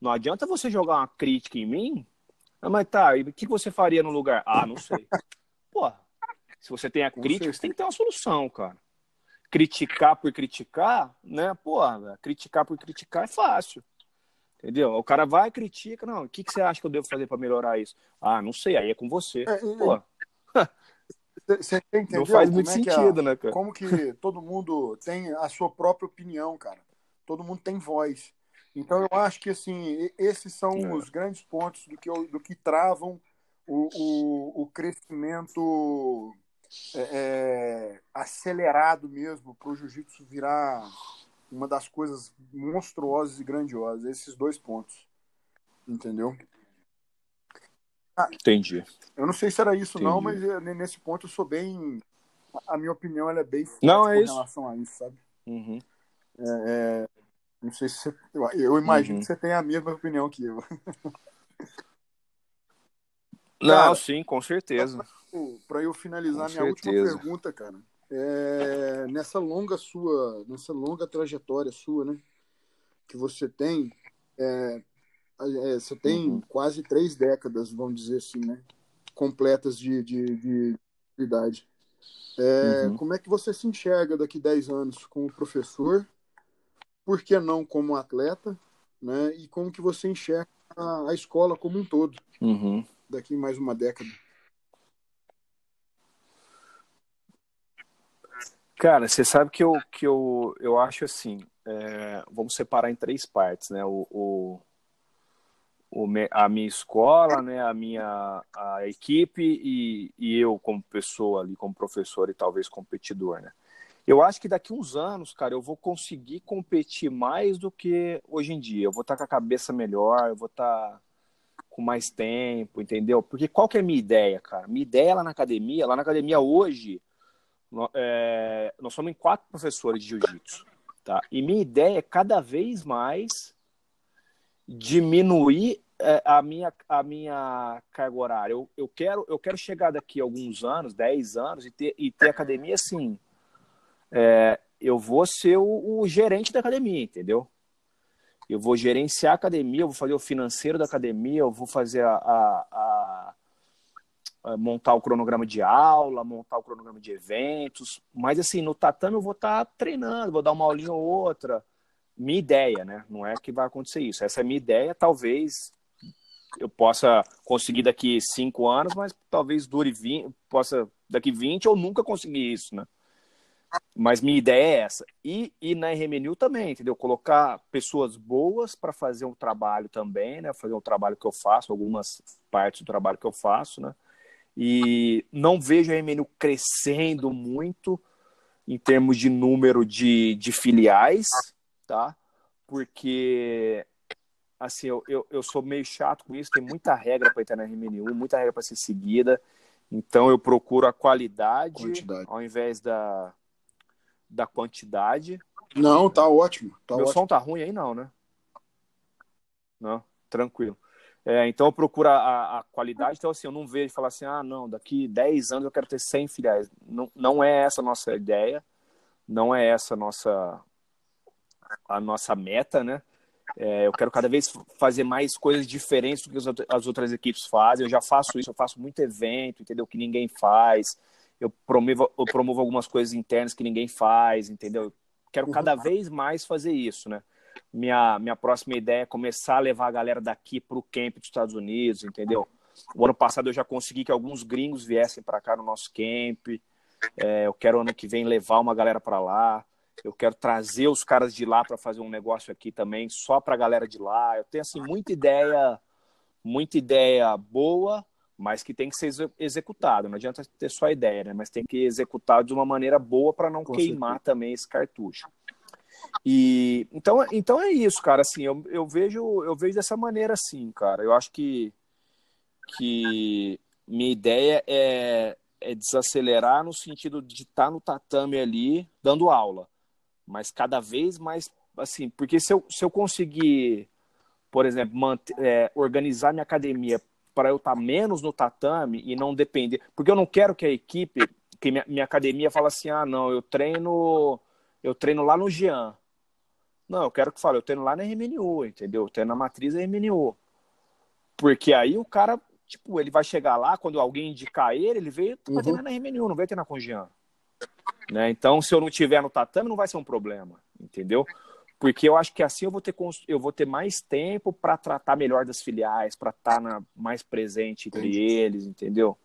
Não adianta você jogar uma crítica em mim, ah, mas tá, e o que você faria no lugar? Ah, não sei. *laughs* Pô, se você tem a crítica, você tem que ter uma solução, cara criticar por criticar, né? Porra, criticar por criticar é fácil. Entendeu? O cara vai e critica, não, o que, que você acha que eu devo fazer para melhorar isso? Ah, não sei, aí é com você. É, Pô. Você entendeu? *laughs* Não faz muito é sentido, a, né, cara? Como que todo mundo tem a sua própria opinião, cara. Todo mundo tem voz. Então eu acho que assim, esses são é. os grandes pontos do que, do que travam o, o, o crescimento é, é, acelerado mesmo para o jiu-jitsu virar uma das coisas monstruosas e grandiosas. Esses dois pontos. Entendeu? Ah, Entendi. Eu não sei se era isso Entendi. não, mas nesse ponto eu sou bem. A minha opinião ela é bem forte não, é isso. relação a isso, sabe? Uhum. É, é não sei se você, eu imagino uhum. que você tem a mesma opinião que eu. *laughs* Não, Cara, sim, com certeza para eu finalizar Com minha certeza. última pergunta, cara. É, nessa longa sua, nessa longa trajetória sua, né, que você tem, é, é, você tem uhum. quase três décadas, vamos dizer assim, né, completas de, de, de idade. É, uhum. Como é que você se enxerga daqui 10 anos como professor? Por que não como atleta? Né? E como que você enxerga a, a escola como um todo uhum. Daqui mais uma década? Cara, você sabe que eu, que eu, eu acho assim, é, vamos separar em três partes, né? O, o, o, a minha escola, né? A minha a equipe e, e eu como pessoa ali, como professor e talvez competidor, né? Eu acho que daqui uns anos, cara, eu vou conseguir competir mais do que hoje em dia. Eu vou estar com a cabeça melhor, eu vou estar com mais tempo, entendeu? Porque qual que é a minha ideia, cara? Minha ideia lá na academia, lá na academia hoje, é, nós somos quatro professores de jiu-jitsu, tá? E minha ideia é cada vez mais diminuir é, a, minha, a minha carga horária. Eu, eu, quero, eu quero chegar daqui a alguns anos, 10 anos, e ter, e ter academia assim. É, eu vou ser o, o gerente da academia, entendeu? Eu vou gerenciar a academia, eu vou fazer o financeiro da academia, eu vou fazer a, a, a eh, montar o cronograma de aula, montar o cronograma de eventos, mas assim, no tatame eu vou estar tá treinando, vou dar uma aulinha ou outra. Minha ideia, né? Não é que vai acontecer isso. Essa é a minha ideia, talvez eu possa conseguir daqui cinco anos, mas talvez dure 20, possa daqui 20 ou nunca conseguir isso, né? Mas minha ideia é essa. E, e na RMNU também, entendeu? Colocar pessoas boas para fazer um trabalho também, né? Fazer um trabalho que eu faço, algumas partes do trabalho que eu faço, né? E não vejo a RMNU crescendo muito em termos de número de, de filiais, tá? Porque assim, eu, eu, eu sou meio chato com isso, tem muita regra para entrar na RMNU, muita regra para ser seguida. Então eu procuro a qualidade quantidade. ao invés da, da quantidade. Não, tá ótimo. Tá Meu ótimo. som tá ruim aí, não, né? Não, tranquilo. É, então eu procuro a, a, qualidade. Então, assim, eu não vejo falar assim, ah, não, daqui 10 anos eu quero ter 100 filiais. Não, não é essa a nossa ideia, não é essa a nossa, a nossa meta, né? É, eu quero cada vez fazer mais coisas diferentes do que as outras equipes fazem. Eu já faço isso, eu faço muito evento, entendeu? Que ninguém faz. Eu promovo, eu promovo algumas coisas internas que ninguém faz, entendeu? Eu quero cada vez mais fazer isso, né? Minha, minha próxima ideia é começar a levar a galera daqui para o camp dos Estados Unidos, entendeu? O ano passado eu já consegui que alguns gringos viessem para cá no nosso camp. É, eu quero ano que vem levar uma galera para lá. Eu quero trazer os caras de lá para fazer um negócio aqui também, só para a galera de lá. Eu tenho assim muita ideia, muita ideia boa, mas que tem que ser executado. Não adianta ter só ideia, né? Mas tem que executar de uma maneira boa para não Com queimar certeza. também esse cartucho. E então, então é isso, cara. Assim, eu, eu vejo eu vejo dessa maneira, assim, cara. Eu acho que que minha ideia é, é desacelerar no sentido de estar tá no tatame ali dando aula mas cada vez mais assim, porque se eu, se eu conseguir, por exemplo, manter, é, organizar minha academia para eu estar tá menos no tatame e não depender, porque eu não quero que a equipe, que minha, minha academia fale assim, ah, não, eu treino, eu treino lá no Jean. Não, eu quero que fale, eu treino lá na RMNU, entendeu? Eu treino na matriz RMNU. Porque aí o cara, tipo, ele vai chegar lá, quando alguém indicar ele, ele veio uhum. treinar na RMNU, não veio treinar com o Jean. Né? Então, se eu não tiver no tatame, não vai ser um problema, entendeu? Porque eu acho que assim eu vou ter, eu vou ter mais tempo para tratar melhor das filiais, para estar tá mais presente entre Entendi. eles, entendeu?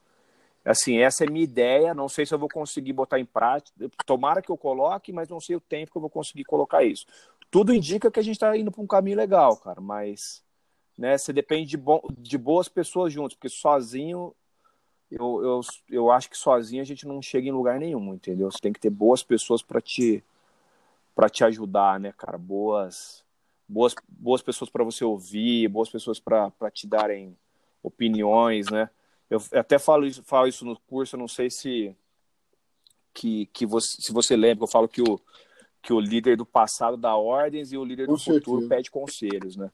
Assim, essa é minha ideia. Não sei se eu vou conseguir botar em prática. Tomara que eu coloque, mas não sei o tempo que eu vou conseguir colocar isso. Tudo indica que a gente está indo para um caminho legal, cara, mas né, você depende de, bo de boas pessoas juntos, porque sozinho eu, eu, eu acho que sozinho a gente não chega em lugar nenhum, entendeu? Você tem que ter boas pessoas para te para te ajudar, né, cara? Boas boas boas pessoas para você ouvir, boas pessoas para te darem opiniões, né? Eu até falo isso, falo isso no curso, eu não sei se que, que você, se você lembra, eu falo que o que o líder do passado dá ordens e o líder do futuro pede conselhos, né?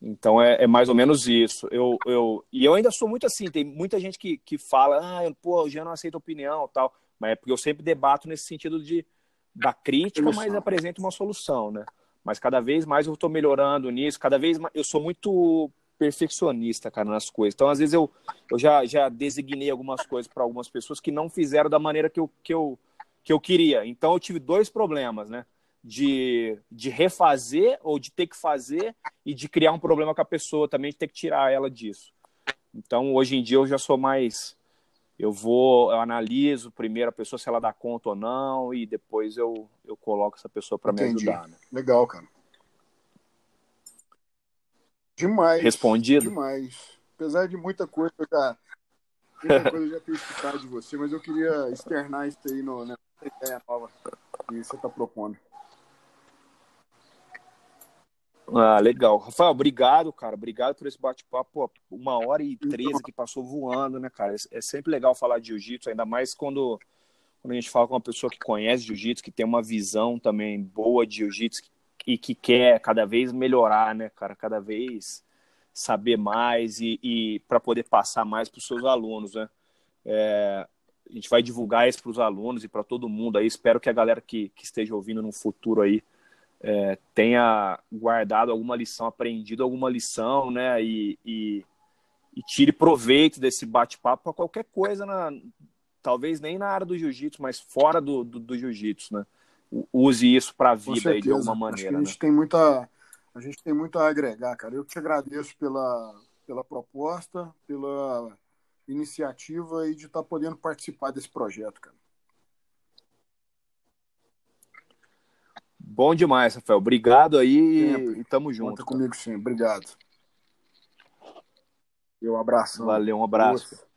Então é, é, mais ou menos isso. Eu, eu, e eu ainda sou muito assim, tem muita gente que, que fala, ah, pô, o Jean não aceita opinião tal. Mas é porque eu sempre debato nesse sentido de da crítica, mas apresento uma solução, né? Mas cada vez mais eu estou melhorando nisso, cada vez mais eu sou muito perfeccionista, cara, nas coisas. Então, às vezes, eu, eu já, já designei algumas coisas para algumas pessoas que não fizeram da maneira que eu, que, eu, que eu queria. Então, eu tive dois problemas, né? de, de refazer ou de ter que fazer e de criar um problema com a pessoa também, de ter que tirar ela disso. Então, hoje em dia, eu já sou mais. Eu vou, eu analiso primeiro a pessoa se ela dá conta ou não, e depois eu, eu coloco essa pessoa para me ajudar. Né? Legal, cara. Demais. Respondido? Demais. Apesar de muita coisa já. Muita coisa já ter escutado de você, mas eu queria externar isso aí no, nessa ideia nova que você está propondo. Ah, legal. Rafael, obrigado, cara. Obrigado por esse bate-papo. Uma hora e treze que passou voando, né, cara? É sempre legal falar de jiu-jitsu, ainda mais quando, quando a gente fala com uma pessoa que conhece jiu-jitsu, que tem uma visão também boa de jiu-jitsu e que quer cada vez melhorar, né, cara? Cada vez saber mais e, e para poder passar mais para os seus alunos, né? É, a gente vai divulgar isso para os alunos e para todo mundo aí. Espero que a galera que, que esteja ouvindo no futuro aí é, tenha guardado alguma lição, aprendido alguma lição, né? E, e, e tire proveito desse bate-papo para qualquer coisa, na, talvez nem na área do jiu-jitsu, mas fora do, do, do jiu-jitsu, né? Use isso para a vida aí, de alguma maneira. a gente né? tem muita a gente tem muito a agregar, cara. Eu te agradeço pela, pela proposta, pela iniciativa e de estar tá podendo participar desse projeto, cara. Bom demais, Rafael. Obrigado aí Sempre. e tamo junto. Conta comigo sim. Obrigado. E um abraço. Valeu, um abraço.